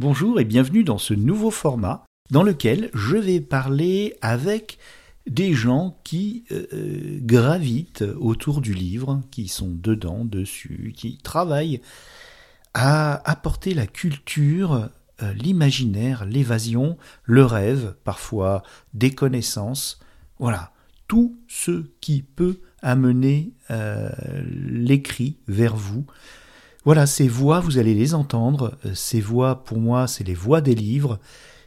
Bonjour et bienvenue dans ce nouveau format dans lequel je vais parler avec des gens qui euh, euh, gravitent autour du livre, qui sont dedans, dessus, qui travaillent à apporter la culture, euh, l'imaginaire, l'évasion, le rêve, parfois des connaissances, voilà, tout ce qui peut amener l'écrit vers vous, voilà, ces voix, vous allez les entendre. Euh, ces voix, pour moi, c'est les voix des livres.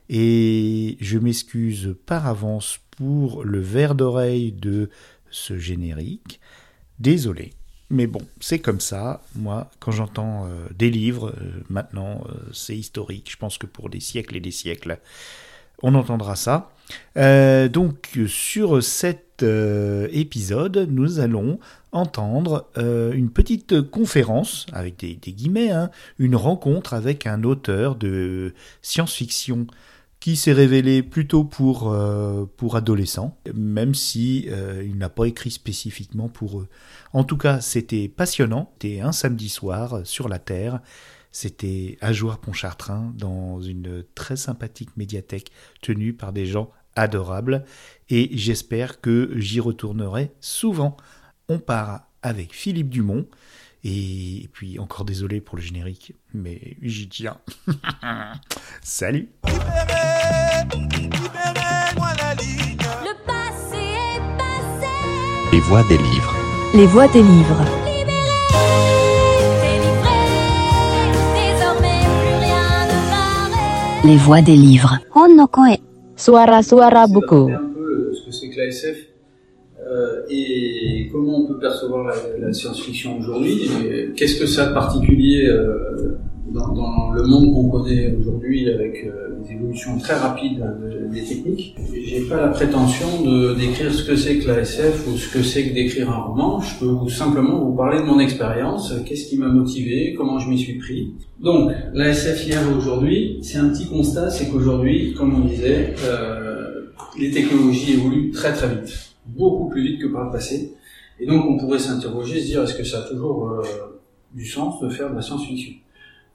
Et je m'excuse par avance pour le verre d'oreille de ce générique. Désolé. Mais bon, c'est comme ça. Moi, quand j'entends euh, des livres, euh, maintenant, c'est historique. Je pense que pour des siècles et des siècles, on entendra ça. donc, sur cet épisode, nous allons entendre euh, une petite conférence, avec des, guillemets, hein, une rencontre avec un auteur de science-fiction qui s'est révélé plutôt pour, euh, pour adolescents, même si euh, il n'a pas écrit spécifiquement pour eux. En tout cas, c'était passionnant. C'était un samedi soir sur la Terre. C'était à Joueur-Pontchartrain dans une très sympathique médiathèque tenue par des gens adorables. Et j'espère que j'y retournerai souvent on part avec Philippe Dumont. Et puis encore désolé pour le générique, mais j'y tiens. Salut Le passé est passé Les voix des livres. Les voix des livres. Les voix des livres. Suara suara buku. Ce que c'est que la SF euh, et comment on peut percevoir la, science-fiction aujourd'hui Qu'est-ce que ça a de particulier euh, dans, le monde qu'on connaît aujourd'hui avec euh, des évolutions très rapides des techniques? J'ai pas la prétention de décrire ce que c'est que la SF ou ce que c'est que d'écrire un roman. Je peux simplement vous parler de mon expérience, qu'est-ce qui m'a motivé, comment je m'y suis pris? Donc, la SF hier et aujourd'hui, c'est un petit constat, c'est qu'aujourd'hui, comme on disait, les technologies évoluent très très vite beaucoup plus vite que par le passé. Et donc on pourrait s'interroger, se dire est-ce que ça a toujours euh, du sens de faire de la science-fiction?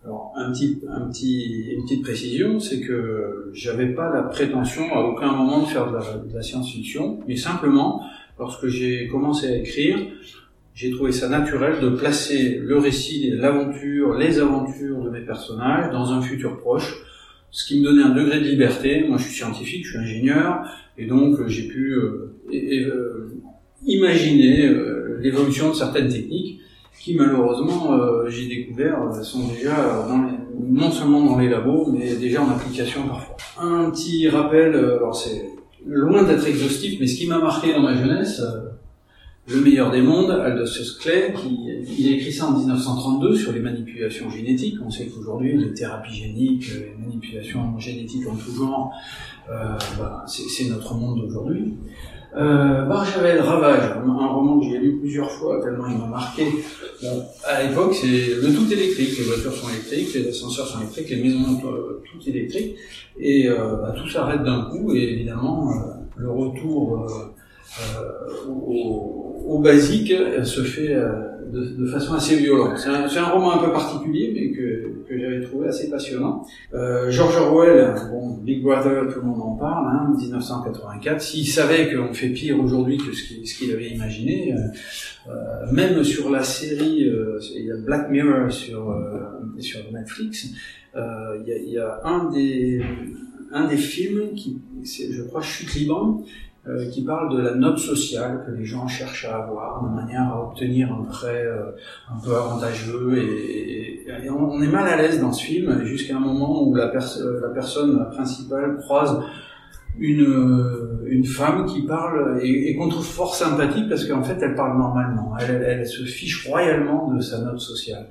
Alors un petit, un petit, une petite précision, c'est que j'avais pas la prétention à aucun moment de faire de la, science-fiction, mais simplement lorsque j'ai commencé à écrire, j'ai trouvé ça naturel de placer le récit, l'aventure, les aventures de mes personnages dans un futur proche, ce qui me donnait un degré de liberté. Moi, je suis scientifique, je suis ingénieur, et donc j'ai pu euh, euh, imaginer euh, l'évolution de certaines techniques qui malheureusement, euh, j'ai découvert, sont déjà non seulement dans les labos, mais déjà en application parfois. Un petit rappel, alors c'est loin d'être exhaustif, mais ce qui m'a marqué dans ma jeunesse, le meilleur des mondes, Aldous Huxley, qui, il a écrit ça en 1932 sur les manipulations génétiques. On sait qu'aujourd'hui, les thérapies géniques, les manipulations génétiques en tout genre, euh, bah, c'est notre monde d'aujourd'hui. Euh, Barjavel, Ravage, un roman que j'ai lu plusieurs fois tellement il m'a marqué. Bon, à l'époque, c'est le tout électrique. Les voitures sont électriques, les ascenseurs sont électriques, les maisons sont euh, tout électriques, et euh, bah, tout s'arrête d'un coup. Et évidemment, euh, le retour euh, au, au, basique se fait de, de, façon assez violente. C'est un, un, roman un peu particulier, mais que, que j'avais trouvé assez passionnant. Euh, George Orwell, bon, Big Brother, tout le monde en parle, hein, 1984. S'il savait qu'on fait pire aujourd'hui que ce qu'il avait imaginé, euh, euh, même sur la série, euh, il y a Black Mirror sur, euh, sur Netflix, il y a, y, a, un des un des films qui, je crois, Chute libre, euh, qui parle de la note sociale que les gens cherchent à avoir de manière à obtenir un prêt euh, un peu avantageux et, on, est mal à l'aise dans ce film jusqu'à un moment où la, euh, la personne principale croise une, une femme qui parle et, qu'on trouve fort sympathique parce qu'en fait elle parle normalement, elle, elle, se fiche royalement de sa note sociale.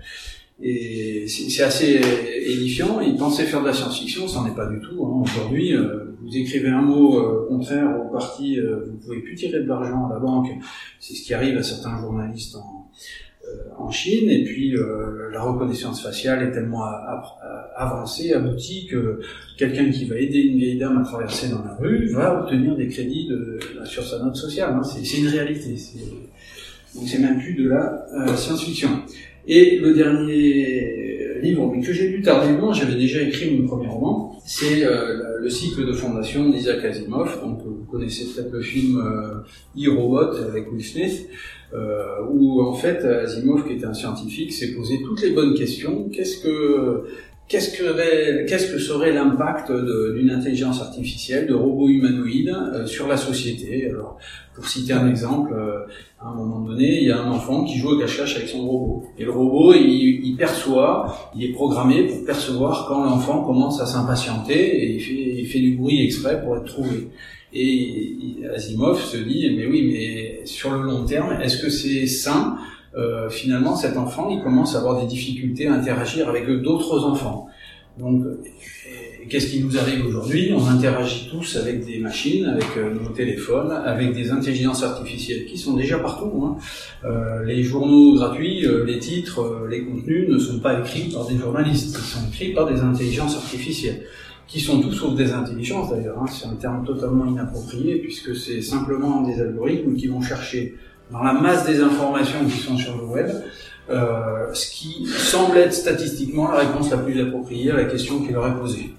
Et c'est assez édifiant. Il pensait faire de la science-fiction, ça n'en est pas du tout. Hein. Aujourd'hui, vous écrivez un mot euh, contraire au parti, euh, vous pouvez plus tirer de l'argent à la banque. C'est ce qui arrive à certains journalistes en, euh, Chine. Et puis la reconnaissance faciale est tellement avancée, aboutie que quelqu'un qui va aider une vieille dame à traverser dans la rue va obtenir des crédits de, sur sa note sociale. Hein. C'est une réalité. Donc c'est même plus de la science-fiction. Et le dernier livre, mais que j'ai lu tardivement, j'avais déjà écrit mon premier roman. C'est euh, le cycle de fondation d'Isaac Asimov. Donc vous connaissez peut-être le film euh, e-Robot avec Will Smith, euh, où en fait Asimov, qui était un scientifique, s'est posé toutes les bonnes questions. Qu'est-ce que Qu'est-ce que, qu'est-ce que serait l'impact d'une intelligence artificielle, de robots humanoïdes euh, sur la société? Alors, pour citer un exemple, euh, à un moment donné, il y a un enfant qui joue au cache-cache avec son robot. Et le robot, il, perçoit, il est programmé pour percevoir quand l'enfant commence à s'impatienter et il fait, il fait du bruit exprès pour être trouvé. Et Asimov se dit, mais oui, mais sur le long terme, est-ce que c'est sain euh, finalement cet enfant il commence à avoir des difficultés à interagir avec d'autres enfants. Donc qu'est-ce qui nous arrive aujourd'hui? On interagit tous avec des machines, avec euh, nos téléphones, avec des intelligences artificielles qui sont déjà partout. Hein. Euh, les journaux gratuits, euh, les titres, les contenus ne sont pas écrits par des journalistes, ils sont écrits par des intelligences artificielles qui sont tous sauf des intelligences d'ailleurs. Hein. C'est un terme totalement inapproprié puisque c'est simplement des algorithmes qui vont chercher dans la masse des informations qui sont sur le web, euh, ce qui semble être statistiquement la réponse la plus appropriée à la question qui leur est posée.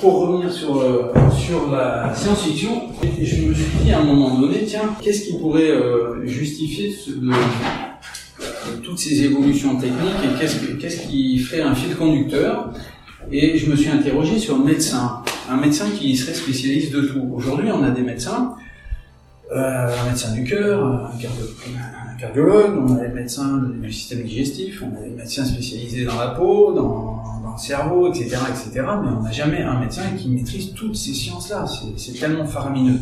Pour revenir sur, euh, sur la science-fiction, je me suis dit à un moment donné, tiens, qu'est-ce qui pourrait euh, justifier toutes ces évolutions techniques et qu'est-ce, qu'est-ce qui ferait un fil conducteur? Et je me suis interrogé sur un médecin, un médecin qui serait spécialiste de tout. Aujourd'hui, on a des médecins un médecin du cœur, un, cardiologue, on a des médecins du système digestif, on a des médecins spécialisés dans la peau, dans, dans le cerveau, etc., etc. Mais on n'a jamais un médecin qui maîtrise toutes ces sciences-là. C'est tellement faramineux.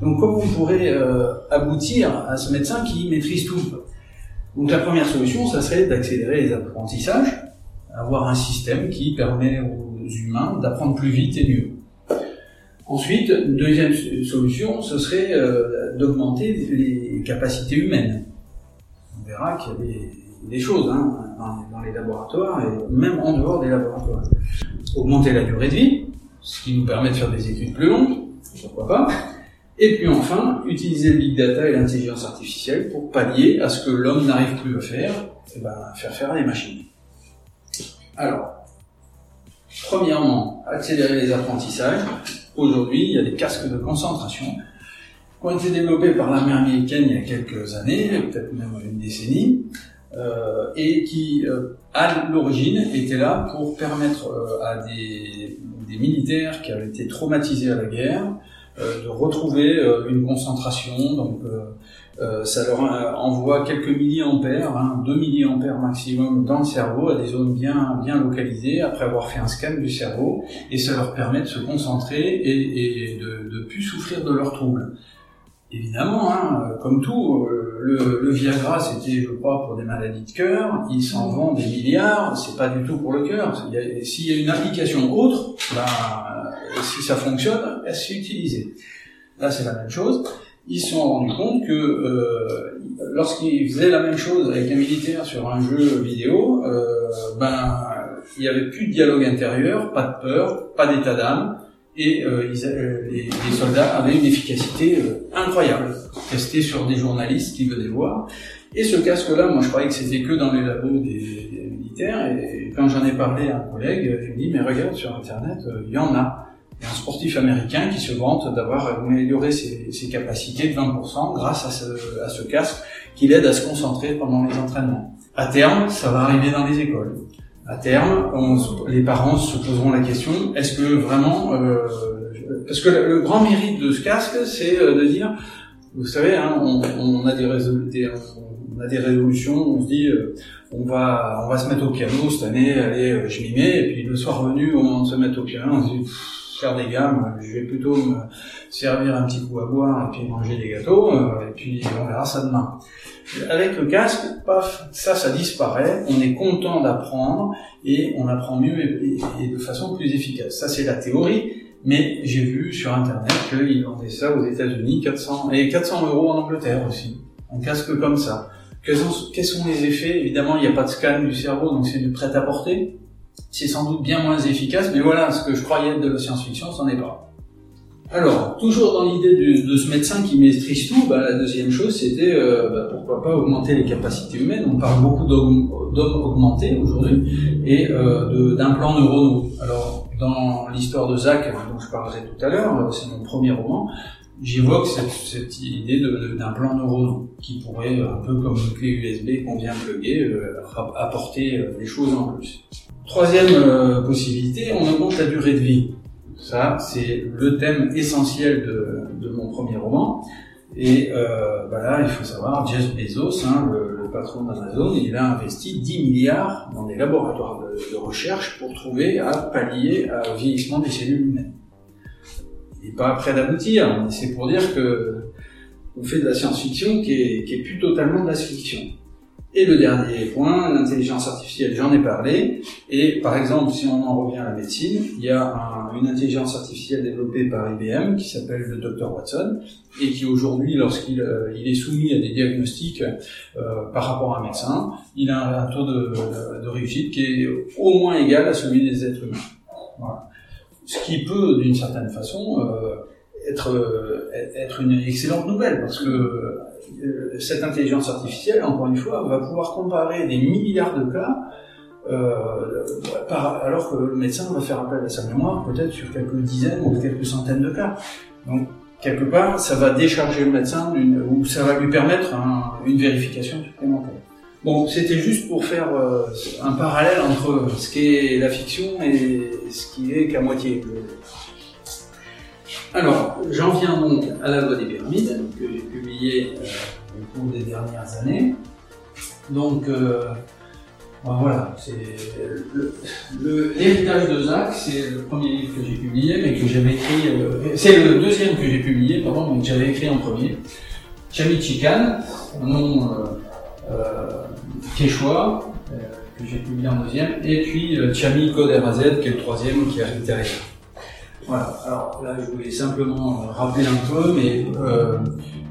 Donc comment on pourrait euh, aboutir à ce médecin qui maîtrise tout? Donc la première solution, ça serait d'accélérer les apprentissages, avoir un système qui permet aux humains d'apprendre plus vite et mieux. Ensuite, deuxième solution, ce serait euh, d'augmenter les capacités humaines. On verra qu'il y a des, des choses hein, dans, les laboratoires et même en dehors des laboratoires. Augmenter la durée de vie, ce qui nous permet de faire des études plus longues, pourquoi pas. Et puis enfin, utiliser le big data et l'intelligence artificielle pour pallier à ce que l'homme n'arrive plus à faire, et eh ben, faire faire les machines. Alors, premièrement, accélérer les apprentissages, Aujourd'hui, il y a des casques de concentration qui ont été développés par l'armée américaine il y a quelques années, peut-être même une décennie, euh, et qui, euh, à l'origine, étaient là pour permettre euh, à des, des, militaires qui avaient été traumatisés à la guerre euh, de retrouver une concentration. Donc, euh, ça leur envoie quelques milliampères, hein, 2 milliampères maximum dans le cerveau, à des zones bien bien localisées, après avoir fait un scan du cerveau, et ça leur permet de se concentrer et, de, de plus souffrir de leurs troubles. Évidemment, hein, comme tout, le, le Viagra, c'était, je crois, pour des maladies de cœur. Ils s'en vendent des milliards. C'est pas du tout pour le cœur. S'il y a une application autre, ben, si ça fonctionne, elle s'est utilisée. Là, c'est la même chose. Ils se sont rendus compte que euh, lorsqu'ils faisaient la même chose avec un militaire sur un jeu vidéo, euh, ben il n'y avait plus de dialogue intérieur, pas de peur, pas d'état d'âme, et euh, euh, les, soldats avaient une efficacité euh, incroyable, testé sur des journalistes qui venaient voir. Et ce casque-là, moi je croyais que c'était que dans les labos des, militaires, et quand j'en ai parlé à un collègue, il me dit mais regarde sur internet, il y en a. Un sportif américain qui se vante d'avoir amélioré ses, capacités de 20% grâce à ce, casque qui l'aide à se concentrer pendant les entraînements. À terme, ça va arriver dans les écoles. À terme, on, les parents se poseront la question est-ce que vraiment, euh, parce que le, grand mérite de ce casque, c'est euh, de dire, vous savez, hein, on, on, a des résolutions, on on se dit, euh, on va, on va se mettre au piano cette année, allez, je m'y mets, et puis le soir venu, de se mettre au piano, on se dit faire des gammes, je vais plutôt me servir un petit coup à boire et puis manger des gâteaux, euh, et puis on verra ça demain. Avec le casque, paf, ça, ça disparaît, on est content d'apprendre et on apprend mieux et, de façon plus efficace. Ça, c'est la théorie, mais j'ai vu sur Internet qu'ils vendaient ça aux États-Unis, 400, et 400 euros en Angleterre aussi. Un casque comme ça. Quels sont, quels sont les effets? Évidemment, il n'y a pas de scan du cerveau, donc c'est du prêt-à-porter c'est sans doute bien moins efficace, mais voilà, ce que je croyais être de la science-fiction, c'en est pas. Alors, toujours dans l'idée de, ce médecin qui maîtrise tout, bah, la deuxième chose, c'était euh, bah, pourquoi pas augmenter les capacités humaines. On parle beaucoup d'hommes augmentés aujourd'hui et euh, d'implants neuronaux. Alors, dans l'histoire de Zach, dont je parlerai tout à l'heure, c'est mon premier roman, j'évoque cette, idée d'implant neuronaux qui pourrait, un peu comme une clé USB qu'on vient plugger, euh, apporter euh, des choses en plus. Troisième euh, possibilité, on augmente la durée de vie. Ça, c'est le thème essentiel de, mon premier roman. Et euh, bah là, il faut savoir, Jeff Bezos, hein, le, patron d'Amazon, il a investi 10 milliards dans des laboratoires de, recherche pour trouver à pallier au vieillissement des cellules humaines. N'est pas prêt d'aboutir, c'est pour dire que on fait de la science-fiction qui est, plus totalement de la fiction. Et le dernier point, l'intelligence artificielle, j'en ai parlé. Et par exemple, si on en revient à la médecine, il y a une intelligence artificielle développée par IBM qui s'appelle le Dr Watson et qui aujourd'hui, lorsqu'il euh, est soumis à des diagnostics euh, par rapport à un médecin, il a un taux de, de, réussite qui est au moins égal à celui des êtres humains. Voilà. Ce qui peut, d'une certaine façon, euh, être, euh, être une excellente nouvelle parce que euh, cette intelligence artificielle, encore une fois, va pouvoir comparer des milliards de cas alors que le médecin va faire appel à sa mémoire peut-être sur quelques dizaines ou quelques centaines de cas. Donc, quelque part, ça va décharger le médecin ou ça va lui permettre une vérification supplémentaire. Bon, c'était juste pour faire euh, un parallèle entre ce qu'est la fiction et ce qui est qu'à moitié. Alors, j'en viens donc à la loi des pyramides, que j'ai publié euh, au cours des dernières années. Donc, euh, ben voilà, l'héritage de Zach, c'est le premier livre que j'ai publié, mais que j'avais écrit. Euh, c'est le deuxième que j'ai publié, pardon, mais que j'avais écrit en premier. Chamichikan, un nom Quechua, euh, que j'ai publié en deuxième, et puis Chami Koderazed, qui est le troisième qui arrive derrière. Voilà, alors là je voulais simplement euh, rappeler un peu, mais euh,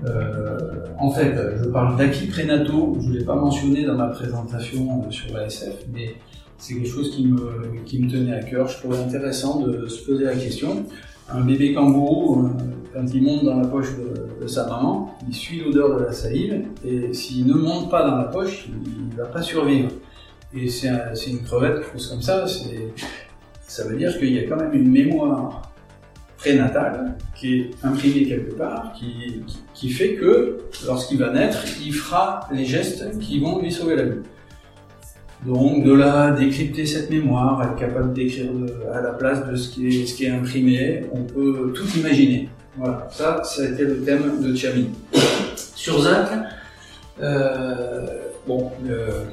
euh, en fait je parle d'acquis prénataux, je ne l'ai pas mentionné dans ma présentation euh, sur l'ASF, mais c'est quelque chose qui me, qui me tenait à cœur, je trouvais intéressant de se poser la question. Un bébé kangourou, quand il monte dans la poche de, sa maman, il suit l'odeur de la salive, et s'il ne monte pas dans la poche, il ne va pas survivre. Et c'est une crevette, quelque chose comme ça, ça veut dire qu'il y a quand même une mémoire prénatale qui est imprimée quelque part, qui, fait que lorsqu'il va naître, il fera les gestes qui vont lui sauver la vie. Donc de là, décrypter cette mémoire, être capable d'écrire à la place de ce qui est imprimé, on peut tout imaginer. Voilà, ça, ça a été le thème de Chami. Sur Zach, euh, bon, euh,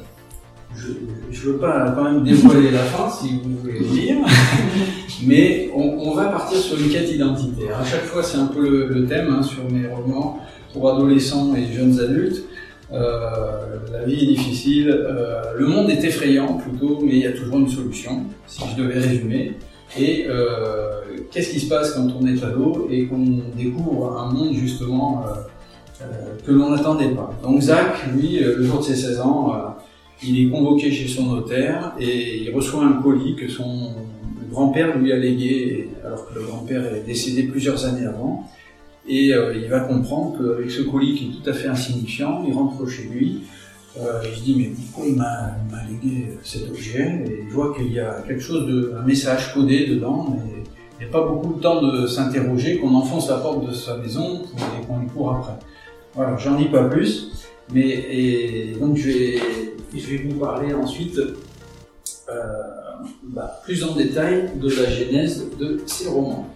je ne veux pas quand même dévoiler la fin, si vous voulez le dire, mais on, va partir sur une quête identitaire. À chaque fois, c'est un peu le, thème hein, sur mes romans pour adolescents et jeunes adultes. Euh, la vie est difficile, euh, le monde est effrayant plutôt, mais il y a toujours une solution, si je devais résumer. Et euh, qu'est-ce qui se passe quand on est ado et qu'on découvre un monde justement que l'on n'attendait pas? Donc Zach, lui, le jour de ses 16 ans, il est convoqué chez son notaire et il reçoit un colis que son grand-père lui a légué alors que le grand-père est décédé plusieurs années avant. Et euh, il va comprendre qu'avec ce colis qui est tout à fait insignifiant, il rentre chez lui. Euh, il se dit mais pourquoi il m'a légué cet objet Et il voit qu'il y a quelque chose de un message codé dedans, mais il n'y a pas beaucoup de temps de s'interroger qu'on enfonce la porte de sa maison et qu'on lui court après. Voilà, j'en dis pas plus. Mais et donc je vais je vais vous parler ensuite euh, bah, plus en détail de la genèse de ces romans.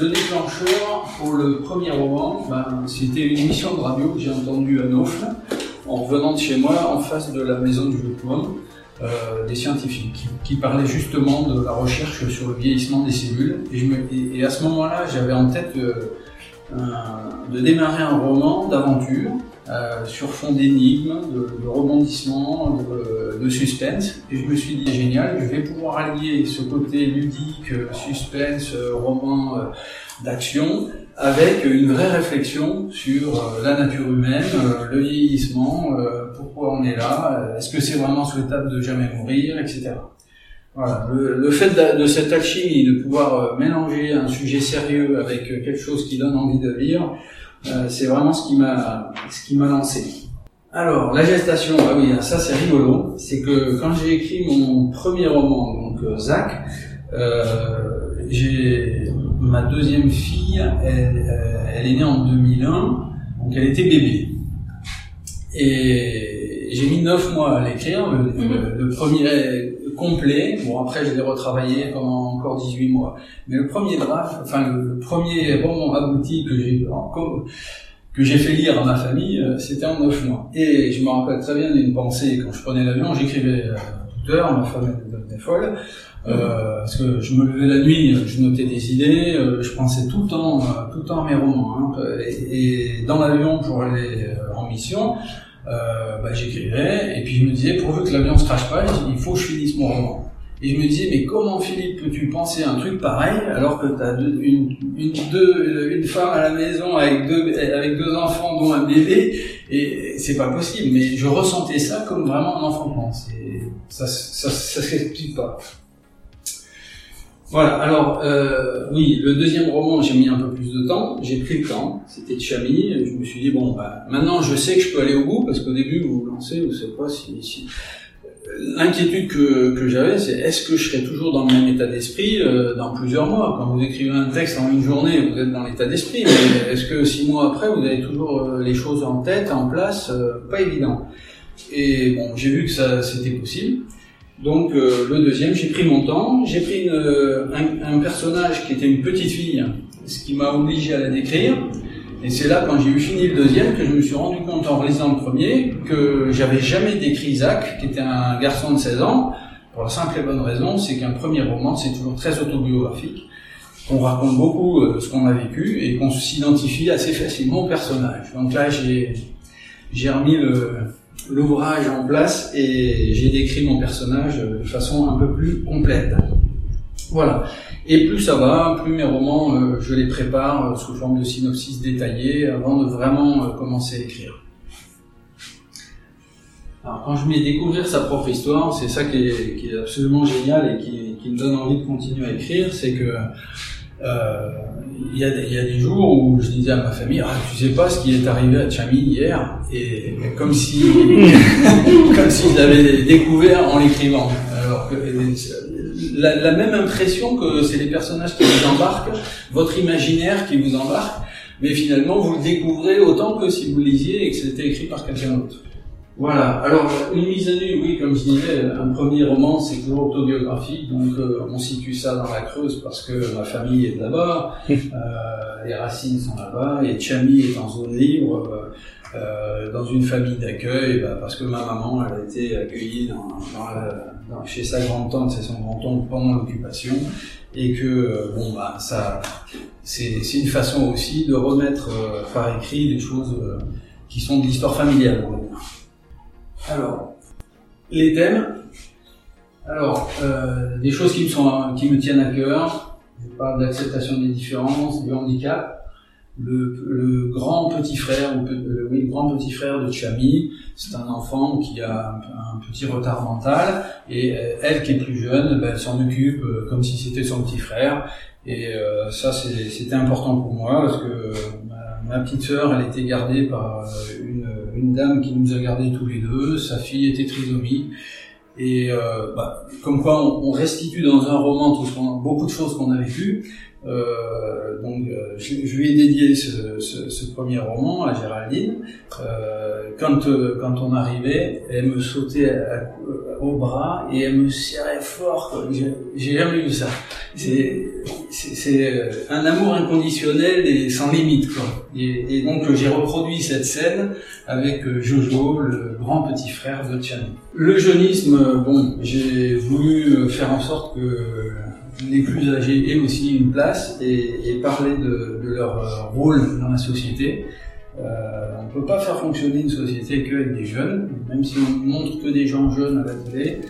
Le déclencheur pour le premier roman, bah, c'était une émission de radio que j'ai entendue à Naufle, en revenant de chez moi, en face de la maison du diplôme, euh, des scientifiques, qui, parlaient justement de la recherche sur le vieillissement des cellules. Et, à ce moment-là, j'avais en tête euh, de démarrer un roman d'aventure euh, sur fond d'énigmes, de, de rebondissements, de, de, suspense. Et je me suis dit, génial, je vais pouvoir allier ce côté ludique, suspense, roman euh, d'action, avec une vraie réflexion sur euh, la nature humaine, le vieillissement, pourquoi on est là, est-ce que c'est vraiment souhaitable de jamais mourir, etc. Voilà, le, le fait de, de, cette alchimie, de pouvoir mélanger un sujet sérieux avec quelque chose qui donne envie de lire, euh, c'est vraiment ce qui m'a ce qui m'a lancé. Alors la gestation, ah oui, ça c'est rigolo. C'est que quand j'ai écrit mon premier roman, donc Zach, euh, j'ai ma deuxième fille, elle, elle, est née en 2001, donc elle était bébé. Et j'ai mis neuf mois à l'écrire, le, le, le, premier complet. Bon, après, je l'ai retravaillé pendant encore 18 mois. Mais le premier draft, enfin, le premier roman abouti que j'ai que j'ai fait lire à ma famille, euh, c'était en 9 mois. Et je me rappelle très bien d'une pensée, quand je prenais l'avion, j'écrivais à toute heure, ma femme était folle, euh, parce que je me levais la nuit, je notais des idées, euh, je pensais tout le temps, euh, tout le temps à mes romans. Hein, et, et, dans l'avion pour aller en mission, euh, bah, j'écrivais, et puis je me disais, pourvu que l'avion se crache pas, il faut que je finisse mon roman. Et je me disais, mais comment Philippe peux-tu penser un truc pareil alors que tu as une, une, deux, une femme à la maison avec deux, avec deux enfants dont un bébé et c'est pas possible. Mais je ressentais ça comme vraiment un enfantement. Ça, ça, ça, s'explique pas. Voilà, alors euh, oui, le deuxième roman, j'ai mis un peu plus de temps, j'ai pris le temps, c'était Chami, je me suis dit, bon, bah, maintenant je sais que je peux aller au bout, parce qu'au début, vous vous lancez, vous savez pas si... si... L'inquiétude que, que j'avais, c'est est-ce que je serai toujours dans le même état d'esprit euh, dans plusieurs mois? Quand vous écrivez un texte en une journée, vous êtes dans l'état d'esprit, mais est-ce que six mois après, vous avez toujours euh, les choses en tête, en place? Euh, Pas évident. Et bon, j'ai vu que ça c'était possible. Donc euh, le deuxième, j'ai pris mon temps, j'ai pris une, un, un, personnage qui était une petite fille, ce qui m'a obligé à la décrire. Et c'est là, quand j'ai eu fini le deuxième, que je me suis rendu compte en lisant le premier que j'avais jamais décrit Isaac, qui était un garçon de 16 ans, pour la simple et bonne raison, c'est qu'un premier roman, c'est toujours très autobiographique. On raconte beaucoup euh, ce qu'on a vécu et qu'on s'identifie assez facilement au personnage. Donc là, j'ai remis l'ouvrage en place et j'ai décrit mon personnage de façon un peu plus complète. Voilà. Et plus ça va, plus mes romans, euh, je les prépare euh, sous forme de synopsis détaillé avant de vraiment euh, commencer à écrire. Alors quand je mets découvrir sa propre histoire, c'est ça qui est, absolument génial et qui, me donne envie de continuer à écrire, c'est que il y, a, y, a, des jours où je disais à ma famille, ah, tu sais pas ce qui est arrivé à Chami hier, et comme si, comme si je l'avais découvert en l'écrivant. Alors que la, la, même impression que c'est les personnages qui vous embarquent, votre imaginaire qui vous embarque, mais finalement vous le découvrez autant que si vous lisiez et que c'était écrit par quelqu'un d'autre. Voilà. Alors une mise à nu, oui, comme je disais, un premier roman, c'est toujours autobiographique, donc euh, on situe ça dans la Creuse parce que ma famille est là-bas, euh, les racines sont là-bas, et Chami est en zone libre. Euh, euh, dans une famille d'accueil, bah, parce que ma maman, elle a été accueillie dans, dans, chez sa grand-tante et son grand-oncle pendant l'occupation, et que euh, bon bah ça, c'est une façon aussi de remettre euh, par écrit des choses qui sont de l'histoire familiale. Alors, les thèmes. Alors, des choses qui me sont, qui me tiennent à cœur. Je parle d'acceptation des différences, du handicap le, grand petit frère, le, oui, le grand petit frère de Chami, c'est un enfant qui a un, petit retard mental et euh, elle qui est plus jeune, ben, elle s'en occupe euh, comme si c'était son petit frère. Et euh, ça, c'était important pour moi parce que ma, petite sœur, elle était gardée par une, une, dame qui nous a gardés tous les deux. Sa fille était trisomique. Et bah, comme quoi, on, restitue dans un roman tout ce beaucoup de choses qu'on a vécues. Euh, donc, euh, je, je, lui ai dédié ce, ce, ce premier roman à Géraldine. Euh, quand, euh, quand on arrivait, elle me sautait à, au bras et elle me serrait fort. J'ai jamais vu ça. C'est un amour inconditionnel et sans limite. Quoi. Et, et donc j'ai reproduit cette scène avec Jojo, le grand petit frère de Tian. Le jeunisme, bon, j'ai voulu faire en sorte que les plus âgés aient aussi une place et, et parler de, de, leur euh, rôle dans la société. Euh, on ne peut pas faire fonctionner une société qu'avec des jeunes, même si on montre que des gens jeunes à la télé,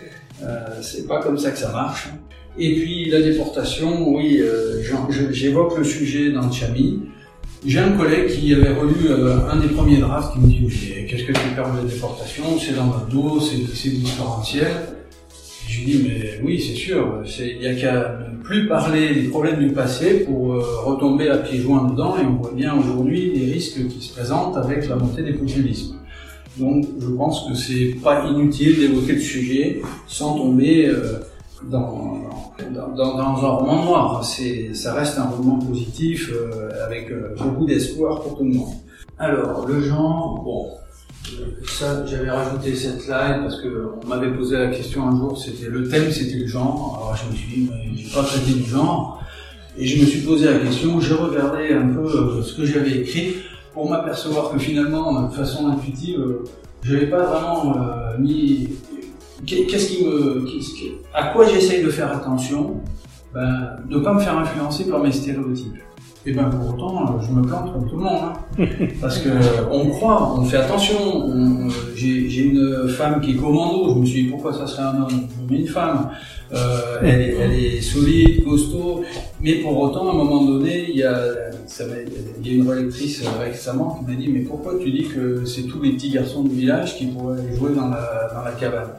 euh, c'est pas comme ça que ça marche. Et puis la déportation, oui, euh, j'évoque le sujet dans Chami. J'ai un collègue qui avait relu euh, un des premiers drafts qui me dit Qu'est-ce que tu perds de la déportation? C'est dans votre dos, c'est différentiel. Je lui dis, mais oui, c'est sûr, il n'y a qu'à ne plus parler des problèmes du passé pour euh, retomber à pieds joints dedans, et on voit bien aujourd'hui les risques qui se présentent avec la montée des populismes. Donc je pense que c'est pas inutile d'évoquer le sujet sans tomber euh, dans, dans, un roman noir. Ça reste un roman positif euh, avec beaucoup d'espoir pour tout le monde. Alors, le genre, bon, ça, j'avais rajouté cette slide parce que on m'avait posé la question un jour, c'était le thème, c'était le genre. Alors je me suis dit, mais j'ai pas traité du genre. Et je me suis posé la question, j'ai regardé un peu euh, ce que j'avais écrit pour m'apercevoir que finalement, de façon intuitive, euh, je n'avais pas vraiment euh, mis. Qu'est-ce qui me. À quoi j'essaye de faire attention? Ben, De ne pas me faire influencer par mes stéréotypes. Et bien pour autant, je me plante comme tout le monde. Hein. Parce que on croit, on fait attention. J'ai une femme qui est commando, je me suis dit pourquoi ça serait un homme? Je mets une femme. Euh, elle, est, elle, est, solide, costaud, mais pour autant, à un moment donné, il y a, ça il y a une relectrice récemment qui m'a dit mais pourquoi tu dis que c'est tous les petits garçons du village qui pourraient jouer dans la, dans la cabane?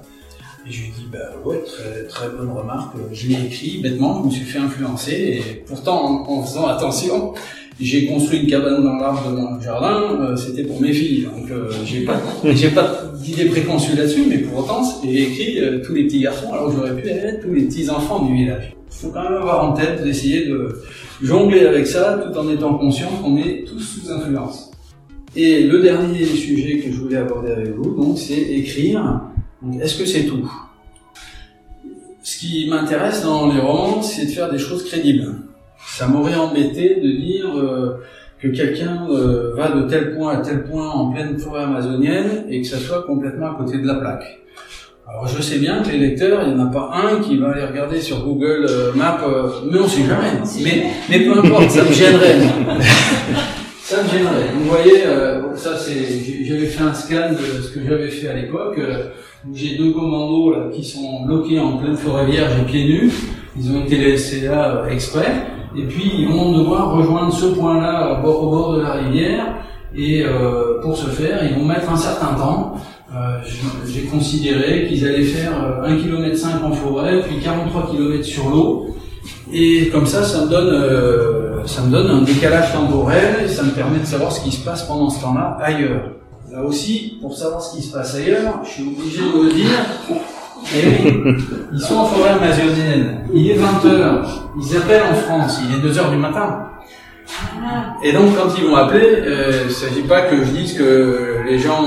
Et je lui ai dit, bah ouais, très, très bonne remarque. Je l'ai écrit bêtement, je me suis fait influencer. Et pourtant, en, faisant attention, j'ai construit une cabane dans l'arbre de mon jardin. Euh, c'était pour mes filles. Donc, euh, j'ai pas, d'idée préconçue là-dessus, mais pour autant, j'ai écrit euh, tous les petits garçons. Alors, j'aurais pu être tous les petits enfants du village. Il faut quand même avoir en tête d'essayer de jongler avec ça, tout en étant conscient qu'on est tous sous influence. Et le dernier sujet que je voulais aborder avec vous, donc, c'est écrire est-ce que c'est tout? Ce qui m'intéresse dans les romans, c'est de faire des choses crédibles. Ça m'aurait embêté de dire euh, que quelqu'un euh, va de tel point à tel point en pleine forêt amazonienne et que ça soit complètement à côté de la plaque. Alors je sais bien que les lecteurs, il n'y en a pas un qui va aller regarder sur Google euh, Maps, mais on sait jamais. Mais, mais peu importe, ça me gênerait. ça me gênerait. Vous voyez, ça c'est, j'avais fait un scan de ce que j'avais fait à l'époque j'ai deux commandos là, qui sont bloqués en pleine forêt vierge et pieds nus. Ils ont été laissés là euh, exprès. Et puis ils vont devoir rejoindre ce point-là au bord de la rivière. Et euh, pour ce faire, ils vont mettre un certain temps. Euh, j'ai considéré qu'ils allaient faire 1 km 5 en forêt, puis 43 km sur l'eau. Et comme ça, ça me donne, ça me donne un décalage temporel et ça me permet de savoir ce qui se passe pendant ce temps-là ailleurs. Là aussi, pour savoir ce qui se passe ailleurs, je suis obligé de vous dire, et ils sont en forêt amazonienne, il est 20h, ils appellent en France, il est 2h du matin. Et donc quand ils vont appeler, euh, il ne s'agit pas que je dise que les gens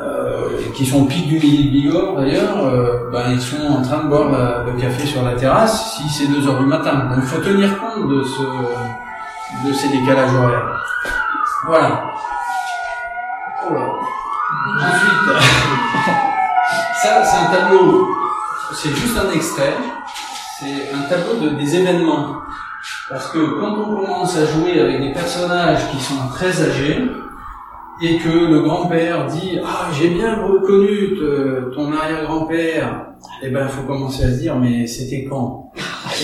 euh, qui sont piques du de Bigorre d'ailleurs, euh, ben, ils sont en train de boire le café sur la terrasse si c'est 2 heures du matin. Donc il faut tenir compte de ces décalages horaires. Voilà. Ensuite, ça c'est un tableau, c'est juste un extrait, c'est un tableau de, des événements. Parce que quand on commence à jouer avec des personnages qui sont très âgés, et que le grand-père dit ah j'ai bien reconnu ton arrière-grand-père eh ben il faut commencer à se dire mais c'était quand?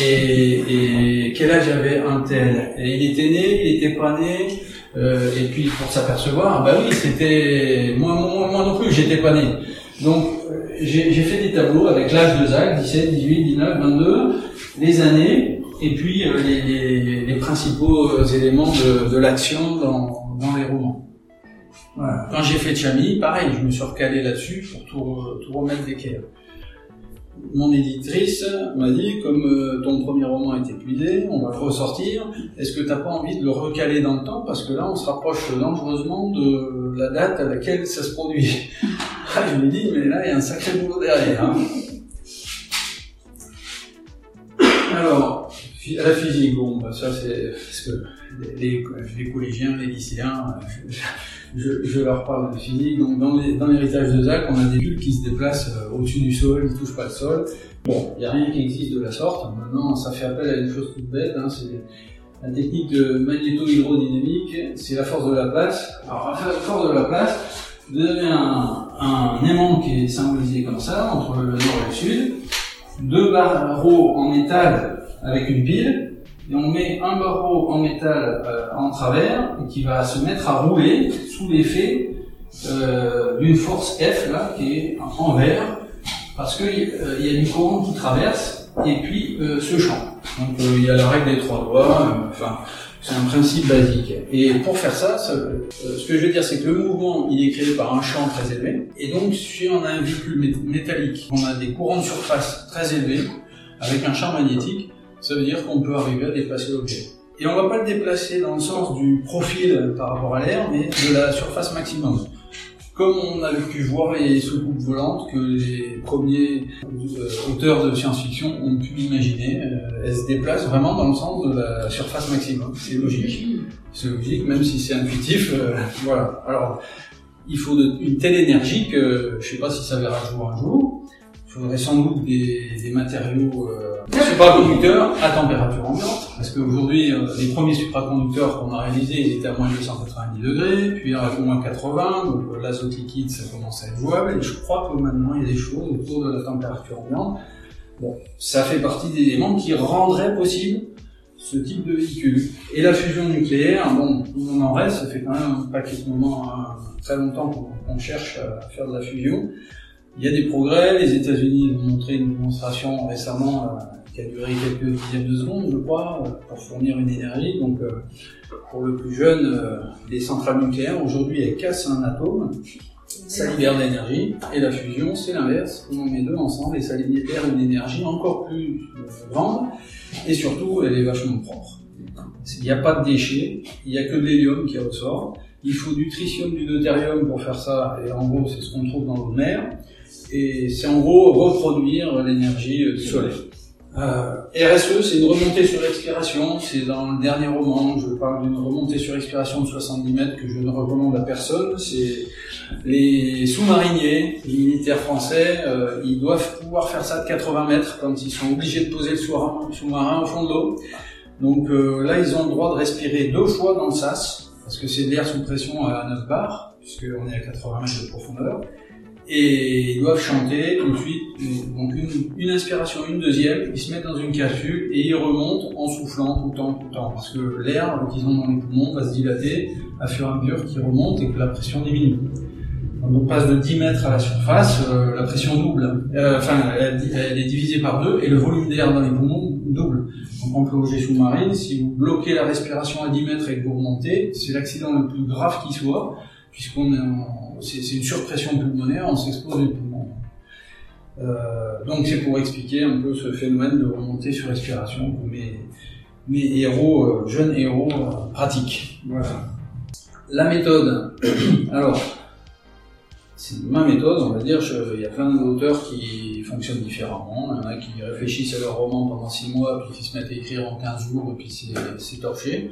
Et, et, quel âge avait un tel? Et il était né il était pas né? Euh, et puis pour s'apercevoir, bah oui, c'était moi, moi, moi, non plus, j'étais pas né. Donc euh, j'ai fait des tableaux avec l'âge de Zach, 17, 18, 19, 22, les années, et puis euh, les, les, les, principaux euh, éléments de, de l'action dans, dans les romans. Voilà. Quand j'ai fait Chami, pareil, je me suis recalé là-dessus pour tout, tout remettre d'équerre mon éditrice m'a dit, comme euh, ton premier roman est épuisé, on va le ressortir, est-ce que tu n'as pas envie de le recaler dans le temps? Parce que là, on se rapproche dangereusement de la date à laquelle ça se produit. Ah, je lui ai dit, mais là, il y a un sacré boulot derrière. Hein. Alors, la physique, bon, bah, ça c'est parce que les, collégiens, les lycéens, je, je, leur parle de physique. Donc dans, dans l'héritage de Zach, on a des bulles qui se déplacent euh, au-dessus du sol, qui touchent pas le sol. Bon, il n'y a rien qui existe de la sorte. Maintenant, ça fait appel à une chose toute bête. Hein, c'est la technique de magnéto-hydrodynamique, c'est la force de la place. Alors la force de la place, vous avez un, un aimant qui est symbolisé comme ça, entre le nord et le sud, deux barreaux en métal avec une pile, et on met un barreau en métal euh, en travers qui va se mettre à rouler sous l'effet euh, d'une force F là qui est en vert parce qu'il euh, y a du courant qui traverse et puis euh, ce champ. Donc il y a la règle des trois doigts, enfin c'est un principe basique. Et pour faire ça, ce que je veux dire, c'est que le mouvement, il est créé par un champ très élevé. Et donc, si on a un véhicule métallique, on a des courants de surface très élevés, avec un champ magnétique, ça veut dire qu'on peut arriver à déplacer l'objet. Et on va pas le déplacer dans le sens du profil par rapport à l'air, mais de la surface maximum. Comme on avait pu voir les soucoupes volantes que les premiers euh, auteurs de science-fiction ont pu imaginer, euh, elles se déplacent vraiment dans le sens de la surface maximum. C'est logique. C'est logique, même si c'est intuitif. Euh, voilà. Alors, il faut une telle énergie que je sais pas si ça verra jour un jour. Il faudrait sans doute des, des matériaux supraconducteurs à température ambiante, parce qu'aujourd'hui, euh, les premiers supraconducteurs qu'on a réalisés, ils étaient à moins de 290 degrés, puis à moins 80, donc euh, l'azote liquide, ça commence à être jouable, et je crois que maintenant, il y a des choses autour de la température ambiante. Bon, ça fait partie des éléments qui rendraient possible ce type de véhicule. Et la fusion nucléaire, bon, on en reste, ça fait quand même un paquet de moments, hein, très longtemps qu'on cherche à faire de la fusion. Il y a des progrès, les États-Unis ont montré une démonstration récemment euh, qui a duré quelques dizaines de secondes, je crois, euh, pour fournir une énergie. Donc, euh, pour le plus jeune, les centrales nucléaires, aujourd'hui, elles cassent un atome, ça libère de l'énergie, et la fusion, c'est l'inverse. On met deux ensemble et ça libère une énergie encore plus grande, et surtout, elle est vachement propre. Il n'y a pas de déchets, il n'y a que de l'hélium qui ressort. Il faut du tritium, du deutérium pour faire ça, et en gros, c'est ce qu'on trouve dans l'eau de mer et c'est en gros reproduire l'énergie du soleil. Euh, RSE, c'est une remontée sur expiration. C'est dans le dernier roman, je parle d'une remontée sur expiration de 70 mètres que je ne recommande à personne. C'est les sous-mariniers, les militaires français, euh, ils doivent pouvoir faire ça de 80 mètres quand ils sont obligés de poser le sous-marin au fond de l'eau. Donc euh, là, ils ont le droit de respirer deux fois dans le sas, parce que c'est de l'air sous pression à 9 bars, puisqu'on est à 80 mètres de profondeur et ils doivent chanter tout de suite, donc une, inspiration, une deuxième, ils se mettent dans une capsule et ils remontent en soufflant tout le temps, tout le temps, parce que l'air qu'ils ont dans les poumons va se dilater à fur et à mesure qu'ils remontent et que la pression diminue. Quand on passe de 10 mètres à la surface, euh, la pression double, euh, enfin elle, est divisée par deux et le volume d'air dans les poumons double. Donc en plongée sous-marine, si vous bloquez la respiration à 10 mètres et que vous remontez, c'est l'accident le plus grave qui soit, puisqu'on est c'est une surpression pulmonaire, on s'expose les poumons. Euh, donc c'est pour expliquer un peu ce phénomène de remontée sur respiration que mes, mes héros, euh, jeunes héros, euh, pratiquent. Voilà. La méthode. Alors, c'est ma méthode, on va dire. il y a plein d'auteurs qui fonctionnent différemment. Il y en a qui réfléchissent à leur roman pendant 6 mois, puis qui se mettent à écrire en 15 jours, et puis c'est torché.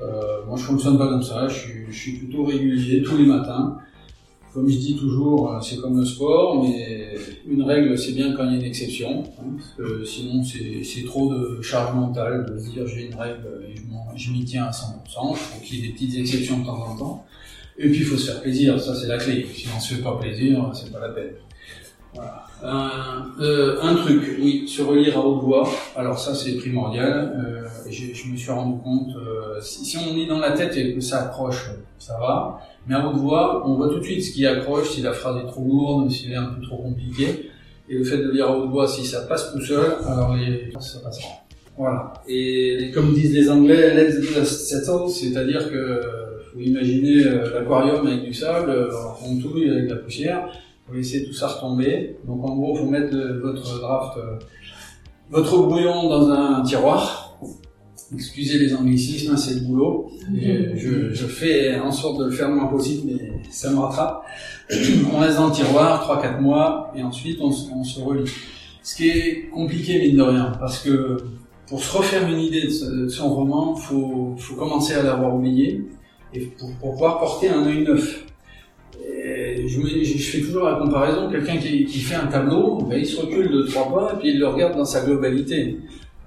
Moi, je fonctionne pas comme ça. Je suis, je suis plutôt régulier tous les matins. Comme je dis toujours, euh, c'est comme le sport, mais une règle, c'est bien quand il y a une exception, hein, parce que sinon c'est trop de charge mentale de se dire j'ai une règle et je m'y tiens à 100%, il faut qu'il y ait des petites exceptions de temps en temps. Et puis il faut se faire plaisir, ça c'est la clé. Si on se fait pas plaisir, c'est pas la peine. Un, euh, un, truc, oui, se relire à haute voix. Alors ça c'est primordial. Euh, je me suis rendu compte, euh, si, si, on est dans la tête et que ça accroche, ça va. Mais à haute voix, on voit tout de suite ce qui accroche, si la phrase est trop lourde, si elle est un peu trop compliquée. Et le fait de lire à haute voix, si ça passe tout seul, alors les, ça passera. Voilà. Et comme disent les Anglais, let's settle, c'est-à-dire que faut imaginer euh, l'aquarium avec du sable, euh, on touille avec la poussière, faut laisser tout ça retomber. Donc en gros, faut mettre votre draft, euh, votre brouillon dans un tiroir, excusez les anglicismes, c'est le boulot. Et je, je, fais en sorte de le faire le moins possible, mais ça me rattrape. on reste dans le tiroir 3-4 mois, et ensuite on, on, se relit. Ce qui est compliqué, mine de rien, parce que pour se refaire une idée de, son roman, faut, faut commencer à l'avoir oublié, et pour, pour, pouvoir porter un œil neuf. Je, fais toujours la comparaison, quelqu'un qui, fait un tableau, ben, il se recule de trois pas, et puis il le regarde dans sa globalité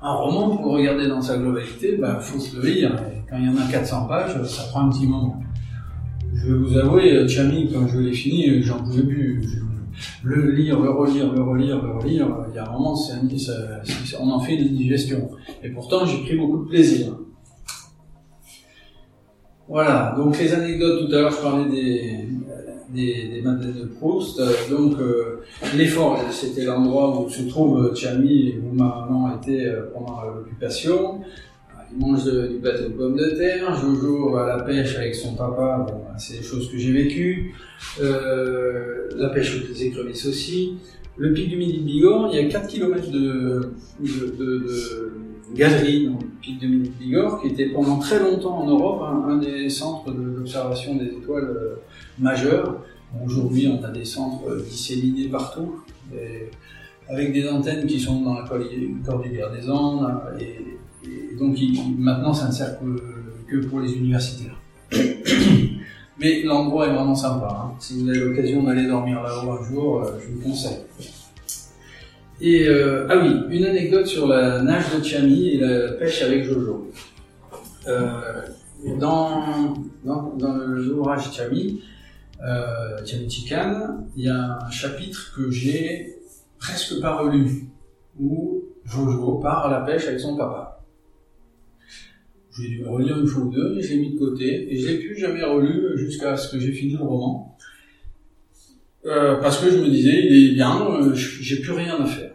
un roman, pour regarder dans sa globalité, il bah, faut se le lire. Et quand il y en a 400 pages, ça prend un petit moment. Je vais vous avouer, Chami, quand je l'ai fini, j'en pouvais plus. le lire, le relire, le relire, le relire, il y a un moment, on en fait une indigestion. Et pourtant, j'ai pris beaucoup de plaisir. Voilà, donc les anecdotes, tout à l'heure, je parlais des, des, des Madeleines de Proust. Donc l'effort, c'était l'endroit où se trouve Chami et où ma maman était pendant l'occupation. Il mange du plateau de pommes de terre, Jojo va à la pêche avec son papa, bon, c'est des choses que j'ai vécues. Euh, la pêche aux écrevisses aussi. Le pic du Midi de Bigorre, il y a 4 km de, de, galerie dans le pic du Midi de Bigorre, qui était pendant très longtemps en Europe un, des centres d'observation des étoiles euh, majeurs. Aujourd'hui, on a des centres disséminés partout, avec des antennes qui sont dans la cordillère des Andes, et donc maintenant, ça ne sert que, pour les universitaires. Mais l'endroit est vraiment sympa. Hein. Si vous avez l'occasion d'aller dormir là-haut un jour, euh, je vous conseille. Euh, ah oui, une anecdote sur la nage de Chami et la pêche avec Jojo. Euh, dans, dans, dans l'ouvrage Chami, euh, Chikan, il y a un chapitre que j'ai presque pas relu, où Jojo part à la pêche avec son papa. J'ai dû relire une fois ou deux, je l'ai mis de côté, et je l'ai plus jamais relu jusqu'à ce que j'ai fini le roman. Euh, parce que je me disais, il est bien, euh, j'ai plus rien à faire.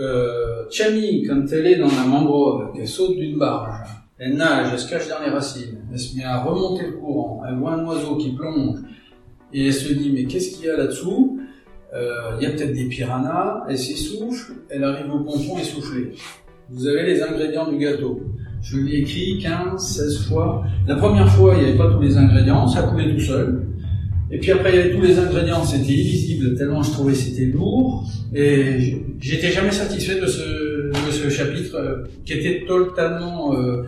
Euh, Chami, quand elle est dans la mangrove, qu'elle saute d'une barge, elle nage, elle se cache dans les racines, elle se met à remonter le courant, elle voit un oiseau qui plonge, et elle se dit, mais qu'est-ce qu'il y a là-dessous? Euh, Il y a peut-être des piranhas, elle s'essouffle, elle arrive au ponton essoufflée. Vous avez les ingrédients du gâteau. Je l'ai écrit 15, 16 fois. La première fois, il n'y avait pas tous les ingrédients, ça coulait tout seul. Et puis après, il y avait tous les ingrédients, c'était illisible, tellement je trouvais c'était lourd. Et j'étais jamais satisfait de ce, de ce chapitre, euh, qui était totalement... Euh,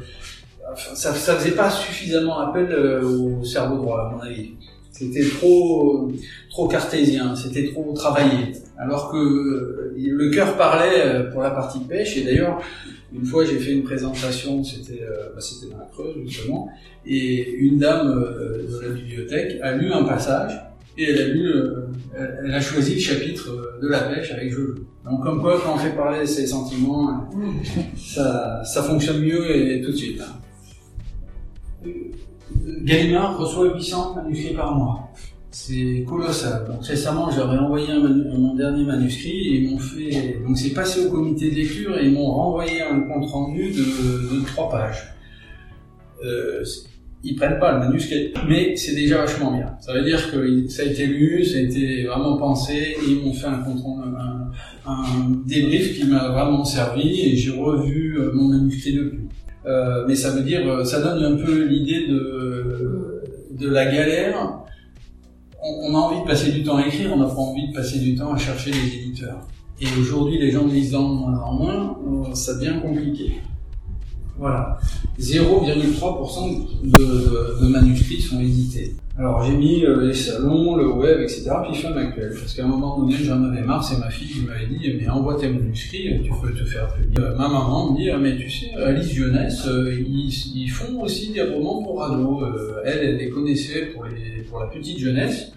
ça, ça faisait pas suffisamment appel euh, au cerveau droit, à mon avis. C'était trop, trop cartésien, c'était trop travaillé. Alors que le cœur parlait pour la partie pêche, et d'ailleurs, une fois, j'ai fait une présentation, c'était euh, bah, dans la Creuse justement, et une dame de la bibliothèque a lu un passage et elle a lu, elle, a choisi le chapitre euh, de la pêche avec Jojo. Donc comme quoi, quand on fait parler ses sentiments, ça, ça fonctionne mieux et, tout de suite. Hein. Gallimard reçoit 800 manuscrits par mois. C'est colossal. Donc récemment, j'avais envoyé mon dernier manuscrit et ils m'ont fait. Donc c'est passé au comité de lecture et ils m'ont renvoyé un compte rendu de, trois pages. Euh, ils prennent pas le manuscrit, mais c'est déjà vachement bien. Ça veut dire que ça a été lu, ça a été vraiment pensé, ils m'ont fait un débrief qui m'a vraiment servi et j'ai revu euh, mon manuscrit depuis. Euh, mais ça veut dire, ça donne un peu l'idée de de la galère on, a envie de passer du temps à écrire, on n'a pas envie de passer du temps à chercher des éditeurs. Et aujourd'hui, les gens moins en moins, euh, ça devient compliqué. Voilà. 0,3% de, manuscrits sont édités. Alors j'ai mis euh, les salons, le web, etc. Puis femme actuelle. Parce qu'à un moment donné, j'en avais marre, c'est ma fille qui m'avait dit, mais envoie tes manuscrits, tu peux te faire publier. Euh, ma maman me dit, mais tu sais, Alice Jeunesse, ils, ils, font aussi des romans pour ados. elle, elle les connaissait pour les pour la petite jeunesse.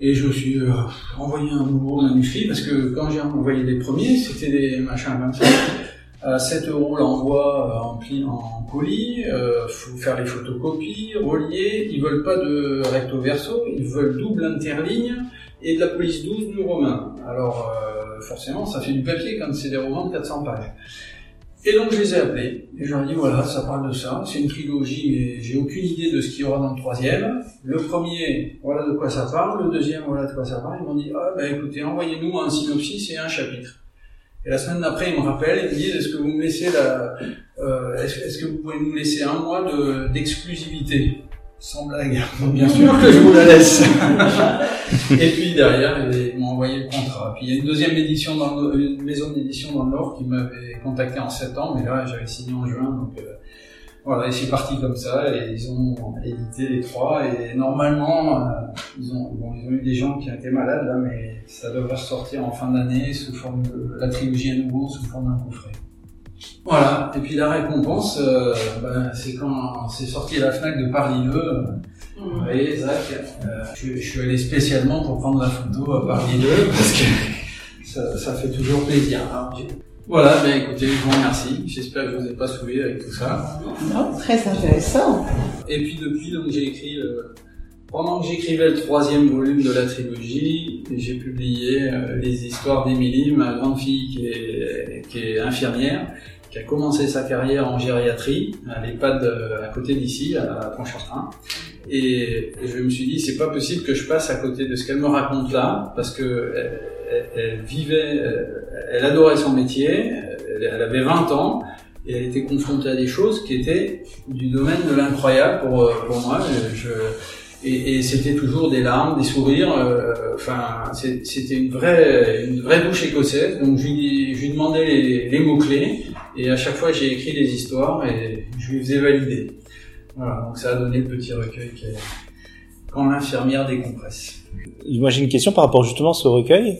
Et je suis euh, envoyé un nouveau manuscrit parce que quand j'ai envoyé les premiers, c'était des machins comme ça. À 7 euros l'envoi euh, en, en colis, euh, faut faire les photocopies, relier, ils veulent pas de recto verso, ils veulent double interligne et de la police 12 du romain. Alors euh, forcément ça fait du papier quand c'est des romans de 400 pages. Et donc je les ai appelés, et je leur ai dit voilà, ça parle de ça, c'est une trilogie, mais j'ai aucune idée de ce qu'il y aura dans le troisième. Le premier, voilà de quoi ça parle, le deuxième, voilà de quoi ça parle. Ils m'ont dit ah ben écoutez, envoyez-nous un synopsis et un chapitre. Et la semaine d'après, ils me rappellent, ils me disent est-ce que vous me laissez la, euh, est-ce, que vous pouvez nous laisser un mois de, d'exclusivité? Sans blague. Bien sûr que je vous la laisse. et puis derrière, ils m'ont envoyé le contrat. Puis il y a une deuxième édition dans le, une maison d'édition dans le Nord qui m'avait contacté en septembre, mais là j'avais signé en juin, donc euh, voilà, et c'est parti comme ça. Et ils ont édité les trois. Et normalement, euh, ils ont, bon, ils ont eu des gens qui ont été malades là, mais ça devrait ressortir en fin d'année sous forme de la trilogie à nouveau sous forme d'un coffret. Voilà, et puis la récompense, euh, ben, c'est quand c'est sorti à la FNAC de Paris 2. Vous voyez, Zach, euh, je, suis allé spécialement pour prendre la photo à Paris 2 parce que ça, fait toujours plaisir. Voilà, ben écoutez, je vous remercie. J'espère que je vous ai pas saoulé avec tout ça. Non, très intéressant. Et puis depuis, donc j'ai écrit pendant que j'écrivais le troisième volume de la trilogie, j'ai publié euh, les histoires d'Émilie, ma grande fille qui est, qui est infirmière, qui a commencé sa carrière en gériatrie à l'EHPAD à côté d'ici, à Pontchartrain. Et je me suis dit, c'est pas possible que je passe à côté de ce qu'elle me raconte là, parce que elle, elle vivait, elle adorait son métier, elle avait 20 ans, et elle était confrontée à des choses qui étaient du domaine de l'incroyable pour, pour moi. Et, c'était toujours des larmes, des sourires. Euh, enfin, c'était une vraie, une vraie bouche écossaise. Donc je lui, demandais les, mots clés, et à chaque fois j'ai écrit des histoires et je lui faisais valider. Voilà, donc ça a donné le petit recueil est quand l'infirmière décompresse. Moi j'ai une question par rapport justement à ce recueil.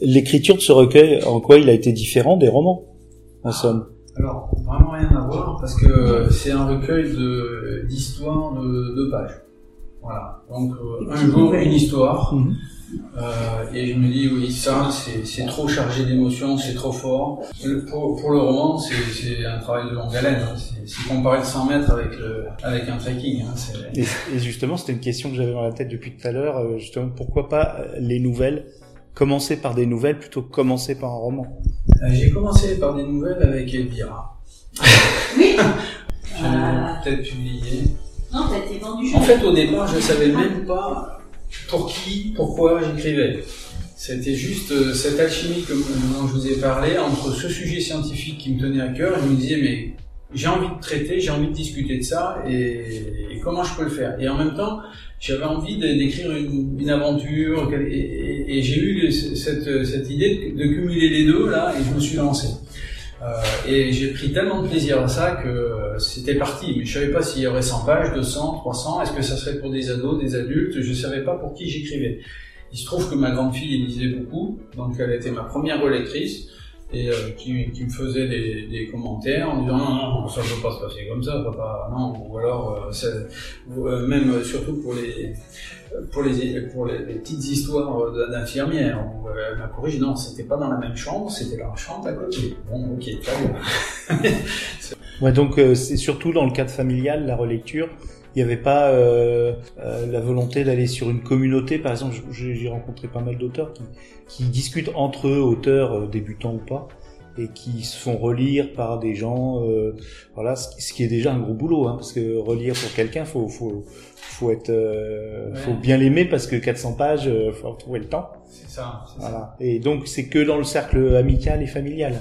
L'écriture de ce recueil, en quoi il a été différent des romans, en somme? Alors, vraiment rien à voir, parce que c'est un recueil de d'histoires de deux pages. Voilà. Donc euh, un jour une histoire. Mhm. Euh, et je me dis oui ça c'est trop chargé d'émotions, c'est trop fort. Pour, pour le roman c'est un travail de longue haleine. Hein. C'est comparer le 100 mètres avec le avec un trekking. Hein. Et, et, justement c'était une question que j'avais dans la tête depuis tout à l'heure. Euh, justement pourquoi pas les nouvelles Commencer par des nouvelles plutôt que commencer par un roman. J'ai commencé par des nouvelles avec Elvira. Oui. J'avais peut-être publié. Non, t'as été vendu. En fait, au départ, je savais même pas pour qui, pourquoi j'écrivais. C'était juste euh, cette alchimie que, dont je vous ai parlé entre ce sujet scientifique qui me tenait à cœur. Je me disais, mais j'ai envie de traiter, j'ai envie de discuter de ça, et, comment je peux le faire Et en même temps, j'avais envie d'écrire une, une, aventure, et, et j'ai eu cette, cette idée de, cumuler les deux là, et je me suis lancé. Euh, et j'ai pris tellement de plaisir à ça que c'était parti. Mais je savais pas s'il y aurait 100 pages, 200, 300. Est-ce que ça serait pour des ados, des adultes? Je savais pas pour qui j'écrivais. Il se trouve que ma grande fille lisait beaucoup, donc elle était ma première relectrice et euh, qui, qui, me faisait des, des, commentaires en disant non, non, ça ne peut pas se passer comme ça, papa, non, ou alors euh, euh, même surtout pour les pour les pour les, petites histoires d'infirmières elle m'a corrigé non, c'était pas dans la même chambre, c'était la chambre à côté. Bon, ok, très bien. ouais, donc c'est surtout dans le cadre familial la relecture il n'y avait pas euh, euh, la volonté d'aller sur une communauté. Par exemple, j'ai rencontré pas mal d'auteurs qui, qui, discutent entre eux, auteurs euh, débutants ou pas, et qui se font relire par des gens. Euh, voilà, ce, qui est déjà un gros boulot, hein, parce que relire pour quelqu'un, faut, faut, faut être, euh, faut bien l'aimer parce que 400 pages, faut trouver le temps. C'est ça. Voilà. Ça. Et donc c'est que dans le cercle amical et familial.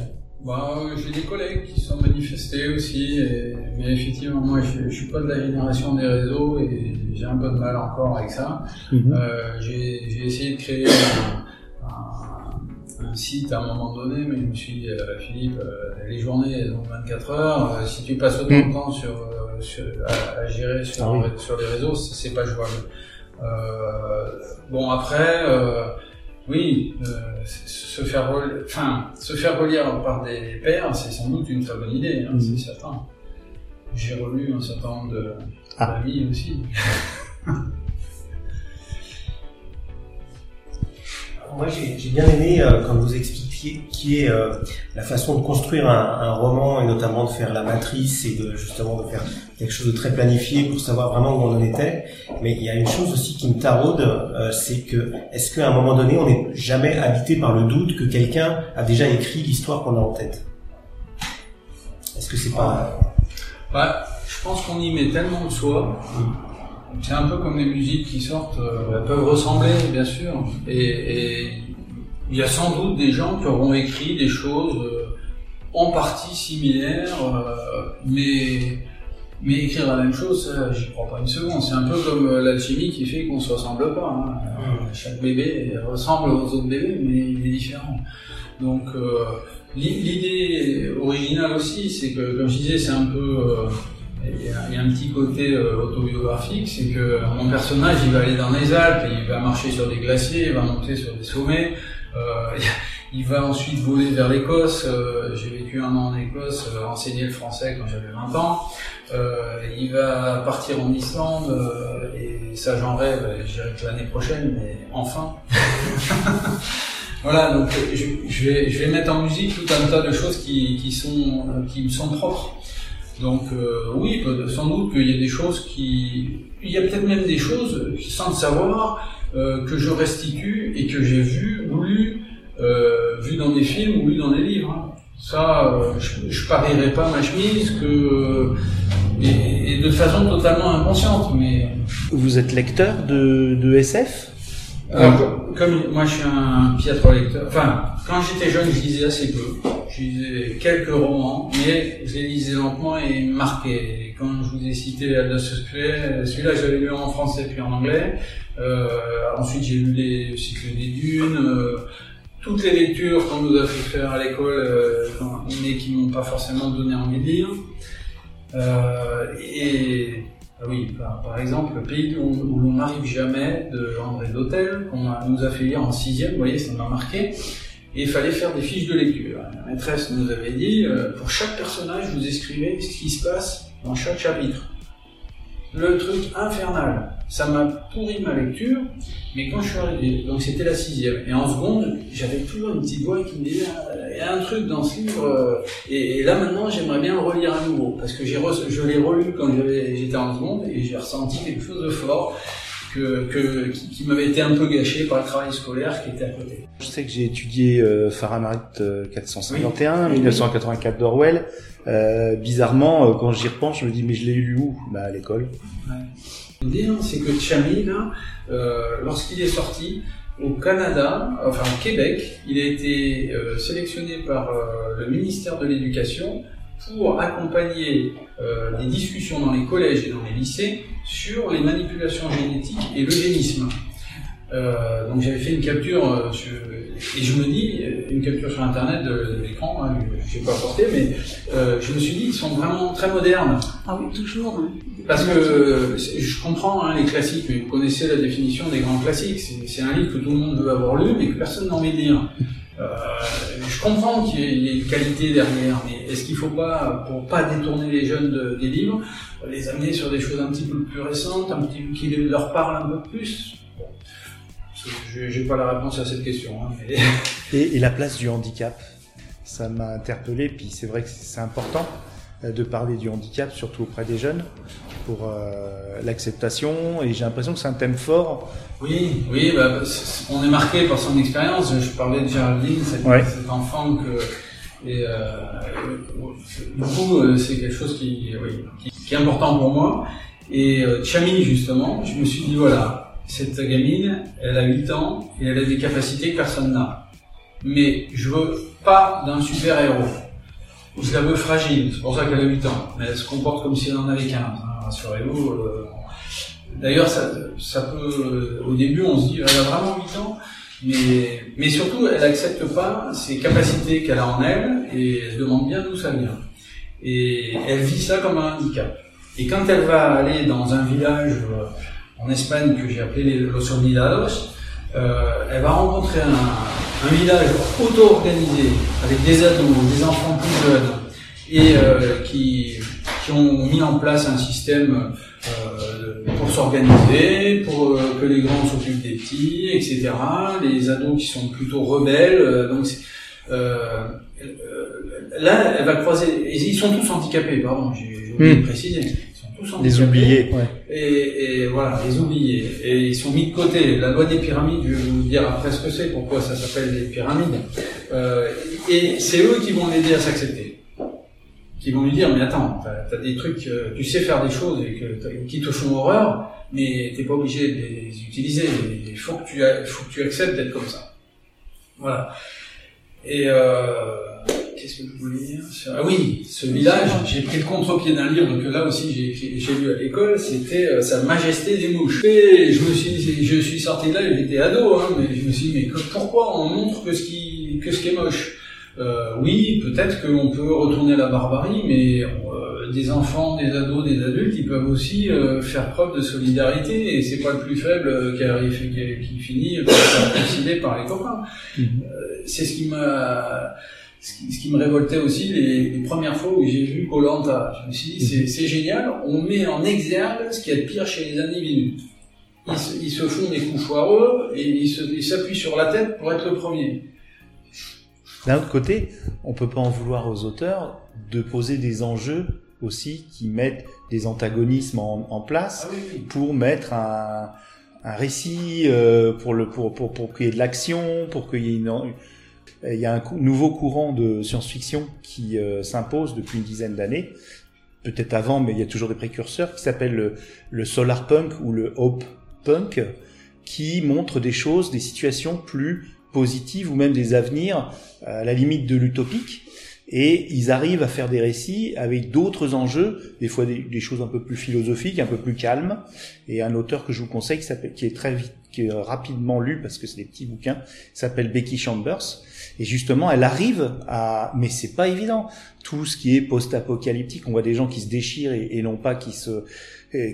Bah, j'ai des collègues qui sont manifestés aussi, et, mais effectivement, moi, je, je suis pas de la génération des réseaux et j'ai un peu de mal encore avec ça. Mhm. Euh, j'ai essayé de créer un, un, un, site à un moment donné, mais je me suis dit, euh, Philippe, euh, les journées, elles ont 24 heures. Si tu passes autant de temps sur, sur à, à, gérer sur, ah oui. sur les réseaux, c'est pas jouable. bon, après oui, euh, se faire relire, enfin, se faire relire par des pairs, c'est sans doute une très bonne idée, hein, mmh. c'est certain. J'ai relu un certain nombre de ah. d'amis aussi. Moi, j'ai bien aimé euh, quand vous expliquiez qui est euh, la façon de construire un, un, roman et notamment de faire la matrice et de justement de faire quelque chose de très planifié pour savoir vraiment où on en était. Mais il y a une chose aussi qui me taraude, euh, c'est que est-ce qu'à un moment donné, on n'est jamais habité par le doute que quelqu'un a déjà écrit l'histoire qu'on a en tête? Est-ce que c'est pas ouais, Je pense qu'on y met tellement de soi. C'est un peu comme les musiques qui sortent, euh, elles peuvent ressembler, bien sûr, et, et, il y a sans doute des gens qui auront écrit des choses euh, en partie similaires, euh, mais mais écrire la même chose, j'y crois pas une seconde. C'est un peu comme euh, l'alchimie qui fait qu'on se ressemble pas. Hein. Mmh. Chaque bébé ressemble aux autres bébés, mais il est différent. Donc l'idée originale aussi, c'est que, comme je disais, c'est un peu il y, a un petit côté euh, autobiographique, c'est que mon personnage, il va aller dans les Alpes, il va marcher sur des glaciers, il va monter sur des sommets, il va ensuite voler vers l'Écosse. Euh, J'ai vécu un an en Écosse, euh, enseigner le français quand j'avais 20 ans. Euh, il va partir en Islande, et ça j'en rêve, je dirais que l'année prochaine, mais enfin. voilà, donc je, vais, mettre en musique tout un tas de choses qui, sont, qui me sont propres. Donc euh, oui, sans doute qu'il y a des choses qui... Il y a peut-être même des choses, sans le savoir, euh, que je restitue et que j'ai vu ou lu, euh, vu dans des films ou lu dans des livres. hein. Ça, euh, je, je parierais pas ma chemise que... Et, de façon totalement inconsciente, mais... Vous êtes lecteur de SF Alors, comme moi je suis un piètre lecteur, enfin, quand j'étais jeune, je lisais assez peu. Je lisais quelques romans, mais je les lisais lentement et marquaient. Et Quand je vous ai cité Aldous Huxley, celui-là j'avais lu en français puis en anglais. Euh, ensuite j'ai lu les cycles des dunes. euh, toutes les lectures qu'on nous a fait faire à l'école, euh, mais qui m'ont pas forcément donné envie de lire. Euh, et ah oui, par, exemple, le pays où, l'on n'arrive jamais de André Dautel, qu'on nous a fait lire en sixième, vous voyez, ça m'a marqué. Et il fallait faire des fiches de lecture. La maîtresse nous avait dit, euh, pour chaque personnage, vous écrivez ce qui se passe dans chaque chapitre. Le truc infernal. Ça m'a pourri ma lecture, mais quand je suis arrivé, donc c'était la sixième, et en seconde, j'avais toujours une petite voix qui me disait, Ah, il y a un truc dans ce livre, euh, et, là maintenant j'aimerais bien le relire à nouveau, parce que je l'ai relu quand j'étais en seconde, et j'ai ressenti quelque chose de fort, que, que, qui, qui m'avait été un peu gâché par le travail scolaire qui était à côté. Je sais que j'ai étudié euh, Fahrenheit euh, 451, Oui. 1984 d'Orwell. Euh, bizarrement, euh, quand j'y repense, je me dis mais je l'ai lu où? Bah à l'école. L'idée, hein, c'est que Chami, là, euh, lorsqu'il est sorti, au Canada, enfin au Québec, il a été euh, sélectionné par euh, le ministère de l'Éducation pour accompagner euh, des discussions dans les collèges et dans les lycées sur les manipulations génétiques et l'eugénisme. Euh, donc j'avais fait une capture euh, sur- et je me dis une capture sur internet de, l'écran, hein, je n'ai pas apporté, mais euh, je me suis dit ils sont vraiment très modernes. Ah oui, toujours. hein. Parce que je comprends hein, les classiques, mais vous connaissez la définition des grands classiques. C'est un livre que tout le monde veut avoir lu, mais que personne n'a envie de lire. Euh, je comprends qu'il y ait- une qualité derrière, mais est-ce qu'il ne faut pas, pour pas détourner les jeunes de- des livres, les amener sur des choses un petit peu plus récentes, un petit qui leur parlent un peu plus? Je n'ai pas la réponse à cette question. hein, Et, la place du handicap, ça m'a interpellé. Puis c'est vrai que c'est important de parler du handicap, surtout auprès des jeunes, pour euh, l'acceptation. Et j'ai l'impression que c'est un thème fort. Oui, oui, bah, on est marqué par son expérience. Je parlais de Géraldine, cet, Ouais. cet enfant que. Et, euh, du coup, euh, c'est quelque chose qui, oui, qui, qui est important pour moi. Et euh, Chami, justement, je me suis dit voilà, cette gamine, elle a 8 ans et elle a des capacités que personne n'a. Mais je veux pas d'un super-héros. Je la fragile, c'est pour ça qu'elle a 8 ans. Mais elle se comporte comme si elle en avait 15, hein, rassurez-vous. euh, D'ailleurs, ça, peut. Au début, on se dit, elle a vraiment 8 ans, mais, surtout, elle accepte pas ces capacités qu'elle a en elle et elle se demande bien d'où ça vient. Et elle vit ça comme un handicap. Et quand elle va aller dans un village euh, en Espagne que j'ai appelé Los Olvidados, euh, elle va rencontrer un, un village auto-organisé avec des ados, des enfants plus jeunes et euh, qui, qui ont mis en place un système euh, pour s'organiser, pour euh, que les grands s'occupent des petits, etc. Les ados qui sont plutôt rebelles, donc là elle va croiser, ils sont tous handicapés, pardon, j'ai oublié Hmm. de préciser, ils sont tous handicapés. Les oubliés. Ouais. Et, et voilà, les oubliés. Et ils sont mis de côté. La loi des pyramides, je vais vous dire après ce que c'est, pourquoi ça s'appelle les pyramides. Euh, et c'est eux qui vont l'aider à s'accepter. Qui vont lui dire, mais attends, t'as as des trucs, euh, tu sais faire des choses et que, t'as- qui te font horreur, mais t'es pas obligé de les utiliser. Il faut que tu, faut que tu acceptes d'être comme ça. Voilà. Et euh, qu'est-ce que je voulais dire Ah oui, ce village, j'ai pris le contre-pied d'un livre que là aussi j'ai- j'ai j'ai lu à l'école, c'était euh, Sa Majesté des mouches. Et je me suis, dit- je suis sorti de là, j'étais ado, hein, mais je me suis dit, mais que- pourquoi on montre que ce qui, que ce qui est moche? Euh, Oui, peut-être qu'on peut retourner à la barbarie, mais euh, des enfants, des ados, des adultes, ils peuvent aussi euh, faire preuve de solidarité, et c'est pas le plus faible euh, qui arrive, qui, qui finit par faire trucider par les copains. C'est ce qui m'a ce qui, ce qui me révoltait aussi les, les premières fois où j'ai vu Colanta. Je me suis dit c'est, c'est génial, on met en exergue ce qu'il y a de pire chez les individus. Ils se, ils se font des coups foireux et ils, s'appuient sur la tête pour être le premier. D'un autre côté, on peut pas en vouloir aux auteurs de poser des enjeux aussi qui mettent des antagonismes en, en place Ah oui. pour mettre un, un récit, euh, pour le pour pour pour qu'il y ait de l'action, pour qu'il y ait une il y a un nouveau courant de science-fiction qui euh, s'impose depuis une dizaine d'années, peut-être avant, mais il y a toujours des précurseurs, qui s'appelle le, le solar punk ou le hope punk, qui montre des choses, des situations plus positives ou même des avenirs à la limite de l'utopique. Et ils arrivent à faire des récits avec d'autres enjeux, des fois des, choses un peu plus philosophiques, un peu plus calmes. Et un auteur que je vous conseille, qui, qui est très vite, qui est rapidement lu parce que c'est des petits bouquins, s'appelle Becky Chambers. Et justement, elle arrive à, mais c'est pas évident. Tout ce qui est post-apocalyptique, on voit des gens qui se déchirent et, non pas qui se,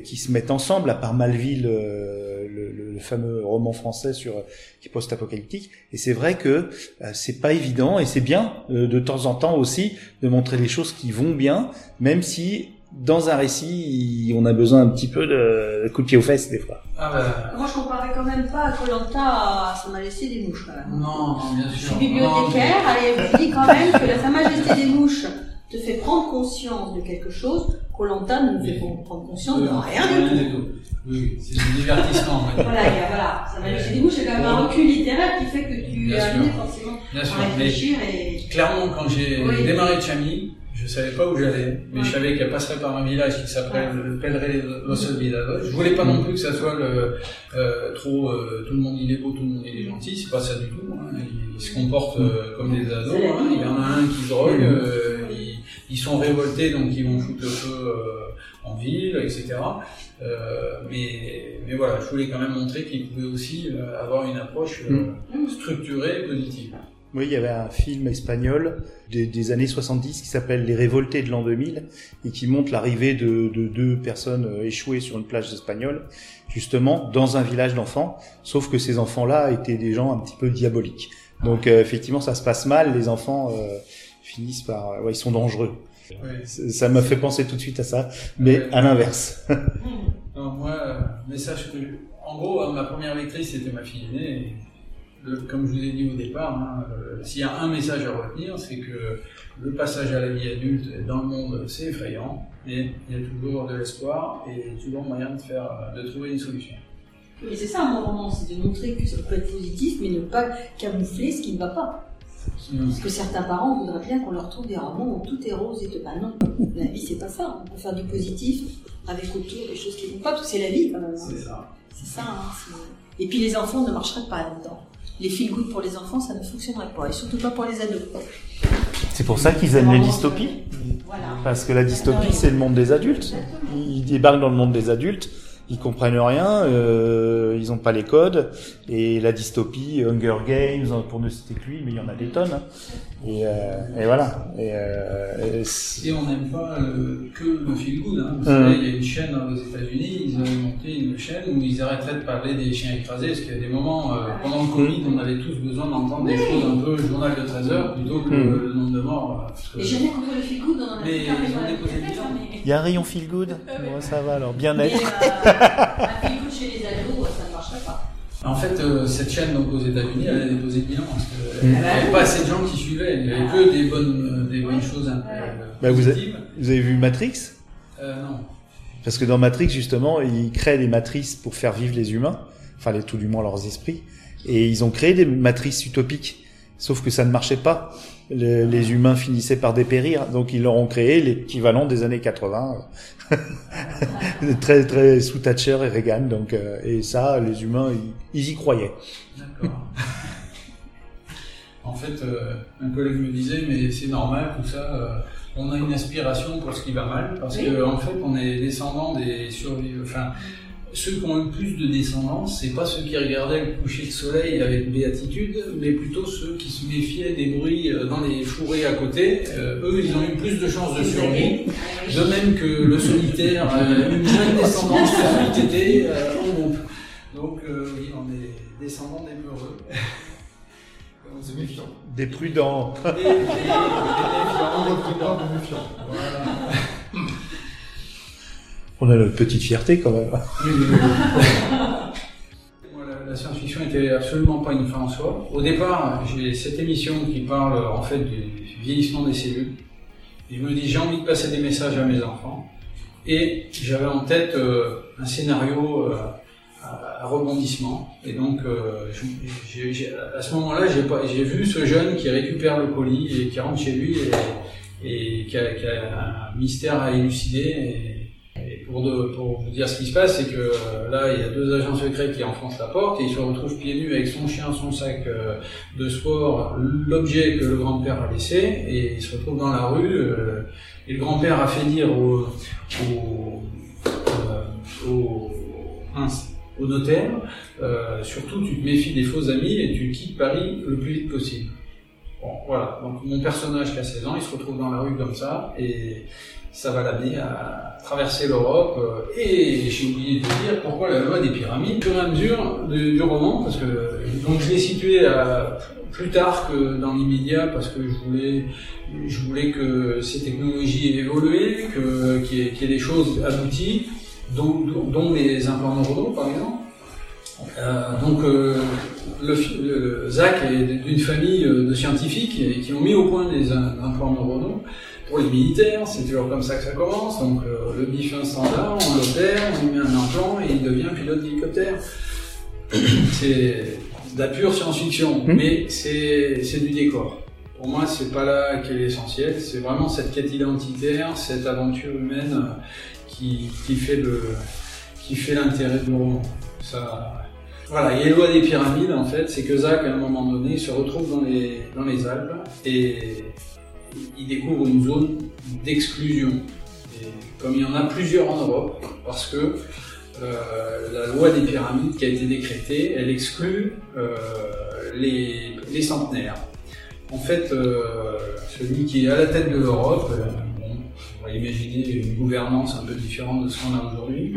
qui se mettent ensemble, à part Malville, euh, le fameux roman français sur qui est post-apocalyptique. Et c'est vrai que euh, c'est pas évident et c'est bien euh, de temps en temps aussi de montrer les choses qui vont bien, même si dans un récit, on a besoin un petit peu de, coup de pied aux fesses des fois. Ah bah, Moi, je comparais quand même pas à Colanta, ça m'a laissé des mouches quand même. non, non, bien Je sûr. suis bibliothécaire, allez, je vous dis quand même que la Sa Majesté des mouches te fait prendre conscience de quelque chose. Colanta ne nous fait pas prendre conscience de rien du tout. Oui, c'est du divertissement. ouais. Voilà, il y a, voilà. Sa Majesté des mouches, c'est quand même un recul littéraire qui fait que tu Bien sûr. amené forcément Bien sûr. à Mais réfléchir et. clairement, quand j'ai Oui. démarré Chami, je savais pas où j'allais, mais Ouais. je savais qu'elle passerait par un village qui s'appelait Ouais. le Los Olvidados. Je voulais pas non plus que ça soit le, euh, trop euh, tout le monde il est beau, tout le monde il est gentil, c'est pas ça du tout. hein. Ils, ils se comportent euh, comme des ados. Hein. Il y en a un qui drogue, euh, ils, ils sont révoltés donc ils vont foutre le feu euh, en ville, etc. Euh, mais, mais voilà, je voulais quand même montrer qu'ils pouvaient aussi avoir une approche Mm. structurée et positive. Oui, il y avait un film espagnol des, des années 70 qui s'appelle Les Révoltés de l'an 2000 et qui montre l'arrivée de, de deux personnes euh, échouées sur une plage espagnole, justement dans un village d'enfants, sauf que ces enfants-là étaient des gens un petit peu diaboliques. Donc euh, effectivement, ça se passe mal, les enfants euh, finissent par... Ouais, ils sont dangereux. Ouais. Ça m'a fait penser tout de suite à ça, mais à l'inverse. Moi, message que. En gros, euh, ma première lectrice, c'était ma fille aînée. Et le- comme je vous ai dit au départ, hein, euh, s'il y a un message à retenir, c'est que le passage à la vie adulte dans le monde, c'est effrayant. Mais il y a toujours de l'espoir et toujours moyen de, faire, de trouver une solution. Mais c'est ça, mon roman, c'est de montrer que ça peut être positif, mais ne pas camoufler ce qui ne va pas. Parce que certains parents voudraient bien qu'on leur trouve des romans où tout est rose et tout. Bah non, la vie c'est pas ça. On peut faire du positif avec autour des choses qui vont pas, parce que c'est la vie quand même. hein. C'est ça. C'est ça. hein, et puis les enfants ne marcheraient pas là-dedans. Les feel good pour les enfants, ça ne fonctionnerait pas, et surtout pas pour les ados. C'est pour ça qu'ils aiment les dystopies. Voilà. Parce que la dystopie, c'est le monde des adultes. Ils débarquent dans le monde des adultes, ils comprennent rien, euh, ils ont pas les codes. Et la dystopie, Hunger Games, pour ne citer que lui, mais il y en a des tonnes. hein. Et, euh, et voilà. Et, euh, et c'est- Et on n'aime pas euh, que le feel good. Hein. Vous Mhm. savez, il y a une chaîne aux États-Unis, ils avaient monté une chaîne où ils arrêteraient de parler des chiens écrasés, parce qu'il y a des moments, euh, pendant le Covid, on avait tous besoin d'entendre des choses un peu journal de 13 heures plutôt que Mhm. le nombre de morts. euh, Et jamais contre le feel good, on en a Mais le hein, il y a un rayon feel good. Ouais, ça va alors, bien-être. Euh, un chez les ados, ça ne marcherait pas. En fait, euh, cette chaîne donc, aux États-Unis, elle a déposé le bilan parce qu'il Mhm. n'y avait pas assez de gens qui suivaient. Il n'y avait que des bonnes, euh, des bonnes choses un peu euh, Bah, vous avez vu Matrix? Euh, non. Parce que dans Matrix, justement, ils créent des matrices pour faire vivre les humains, enfin les, tout du moins leurs esprits, et ils ont créé des matrices utopiques. Sauf que ça ne marchait pas. Le- les humains finissaient par dépérir, donc ils leur ont créé l'équivalent des années 80, très très sous Thatcher et Reagan. Donc euh, et ça, les humains, ils, ils y croyaient. D'accord. en fait, euh, un collègue me disait, mais c'est normal, tout ça. euh, on a une aspiration pour ce qui va mal, parce Oui. que en fait, on est descendants des survivants. Enfin, ceux qui ont eu le plus de descendants, c'est pas ceux qui regardaient le coucher de soleil avec béatitude, mais plutôt ceux qui se méfiaient des bruits euh, dans les fourrés à côté. Euh, eux, ils ont eu plus de chances de survie. De même que le solitaire, euh, une jeune descendance a été euh, en groupe. Donc, euh, oui, on est descendants des peureux. Méfiant. Des prudents. Des, des, des méfiants, des. Voilà. On a notre petite fierté quand même. La- science-fiction était absolument pas une fin en soi. Au départ, j'ai cette émission qui parle en fait du vieillissement des cellules. Je me dis, j'ai envie de passer des messages à mes enfants. Et j'avais en tête euh, un scénario euh, à, rebondissement. Et donc, euh, à ce moment-là, j'ai vu ce jeune qui récupère le colis et qui rentre chez lui et, qui, a, un mystère à élucider. Pour, vous dire ce qui se passe, c'est que euh, là, il y a deux agents secrets qui enfoncent la porte et il se retrouve pieds nus avec son chien, son sac euh, de sport, l'objet que le grand-père a laissé, et il se retrouve dans la rue. euh, et le grand-père a fait dire au, au, notaire, surtout tu te méfies des faux amis et tu quittes Paris le plus vite possible. Bon, voilà. Donc mon personnage qui a 16 ans, il se retrouve dans la rue comme ça, et ça va l'amener à traverser l'Europe. euh, Et j'ai oublié de dire pourquoi la loi des pyramides. Au fur et à mesure du, roman, parce que donc je l'ai situé à, plus tard que dans l'immédiat, parce que je voulais, que ces technologies évolué, que qu'il y, ait- des choses abouties, dont, les implants neuronaux par exemple. Euh, donc euh, Zach est d'une famille de scientifiques qui, ont mis au point des im- implants neuronaux pour les militaires, c'est toujours comme ça que ça commence. Donc euh, le bif un standard, on l'opère, on lui met un implant et il devient pilote d'hélicoptère. c'est de la pure science-fiction, Mhm. mais c'est du décor. Pour moi, c'est pas là qu'est l'essentiel, c'est vraiment cette quête identitaire, cette aventure humaine euh, qui, qui fait le qui fait l'intérêt du roman. Ça, voilà, et lois des pyramides, en fait, c'est que Zach, à un moment donné, se retrouve dans les, dans les Alpes et il découvre une zone d'exclusion. Comme il y en a plusieurs en Europe, parce que euh, la loi des pyramides qui a été décrétée, elle exclut euh, les, centenaires. En fait, euh, celui qui est à la tête de l'Europe, bon, on va imaginer une gouvernance un peu différente de ce qu'on a aujourd'hui,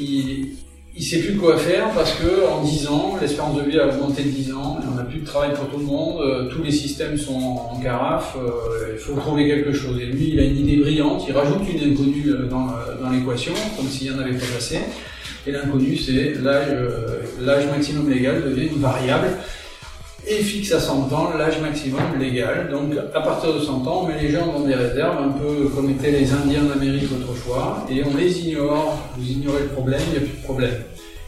il, il sait plus quoi faire parce que en 10 ans, l'espérance de vie a augmenté de 10 ans, et on n'a plus de travail pour tout le monde, euh, tous les systèmes sont en carafe, euh, il faut trouver quelque chose. Et lui, il a une idée brillante, il rajoute une inconnue euh, dans, dans l'équation, comme s'il n'y en avait pas assez. Et l'inconnu, c'est l'âge, l'âge maximum légal devient une variable et fixe à 100 ans l'âge maximum légal. Donc à partir de 100 ans, on met les gens dans des réserves, un peu comme étaient les Indiens d'Amérique autrefois, et on les ignore. Vous ignorez le problème, il n'y a plus de problème.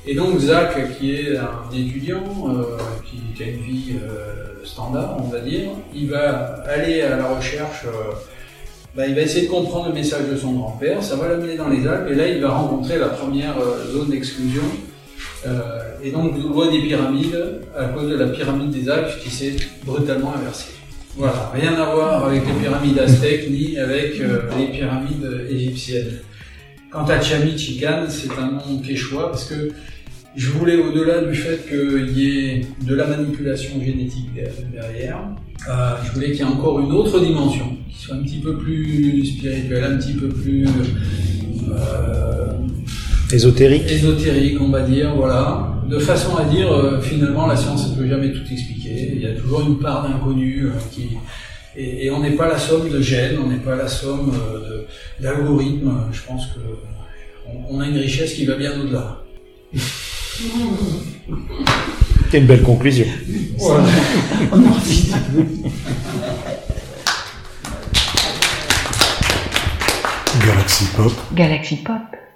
Et donc Zach, qui est un étudiant, euh, qui, a une vie euh, standard, on va dire, il va aller à la recherche, euh, bah, il va essayer de comprendre le message de son grand-père, ça va l'amener dans les Alpes, et là il va rencontrer la première zone d'exclusion, euh, et donc, loi des pyramides, à cause de la pyramide des Alpes qui s'est brutalement inversée. Voilà, rien à voir avec les pyramides aztèques ni avec euh, les pyramides égyptiennes. Quant à Chamichican, c'est un nom quechua parce que je voulais, au-delà du fait qu'il y ait de la manipulation génétique derrière, euh, je voulais qu'il y ait encore une autre dimension, qui soit un petit peu plus spirituelle, un petit peu plus Ésotérique. ésotérique, on va dire, voilà, de façon à dire euh, finalement la science ne peut jamais tout expliquer. Il y a toujours une part d'inconnu euh, qui et, et on n'est pas la somme de gènes, on n'est pas la somme euh, de- d'algorithmes. Je pense que on, on a une richesse qui va bien au-delà. C'est une belle conclusion. Voilà. Galaxy Pop, Galaxy Pop.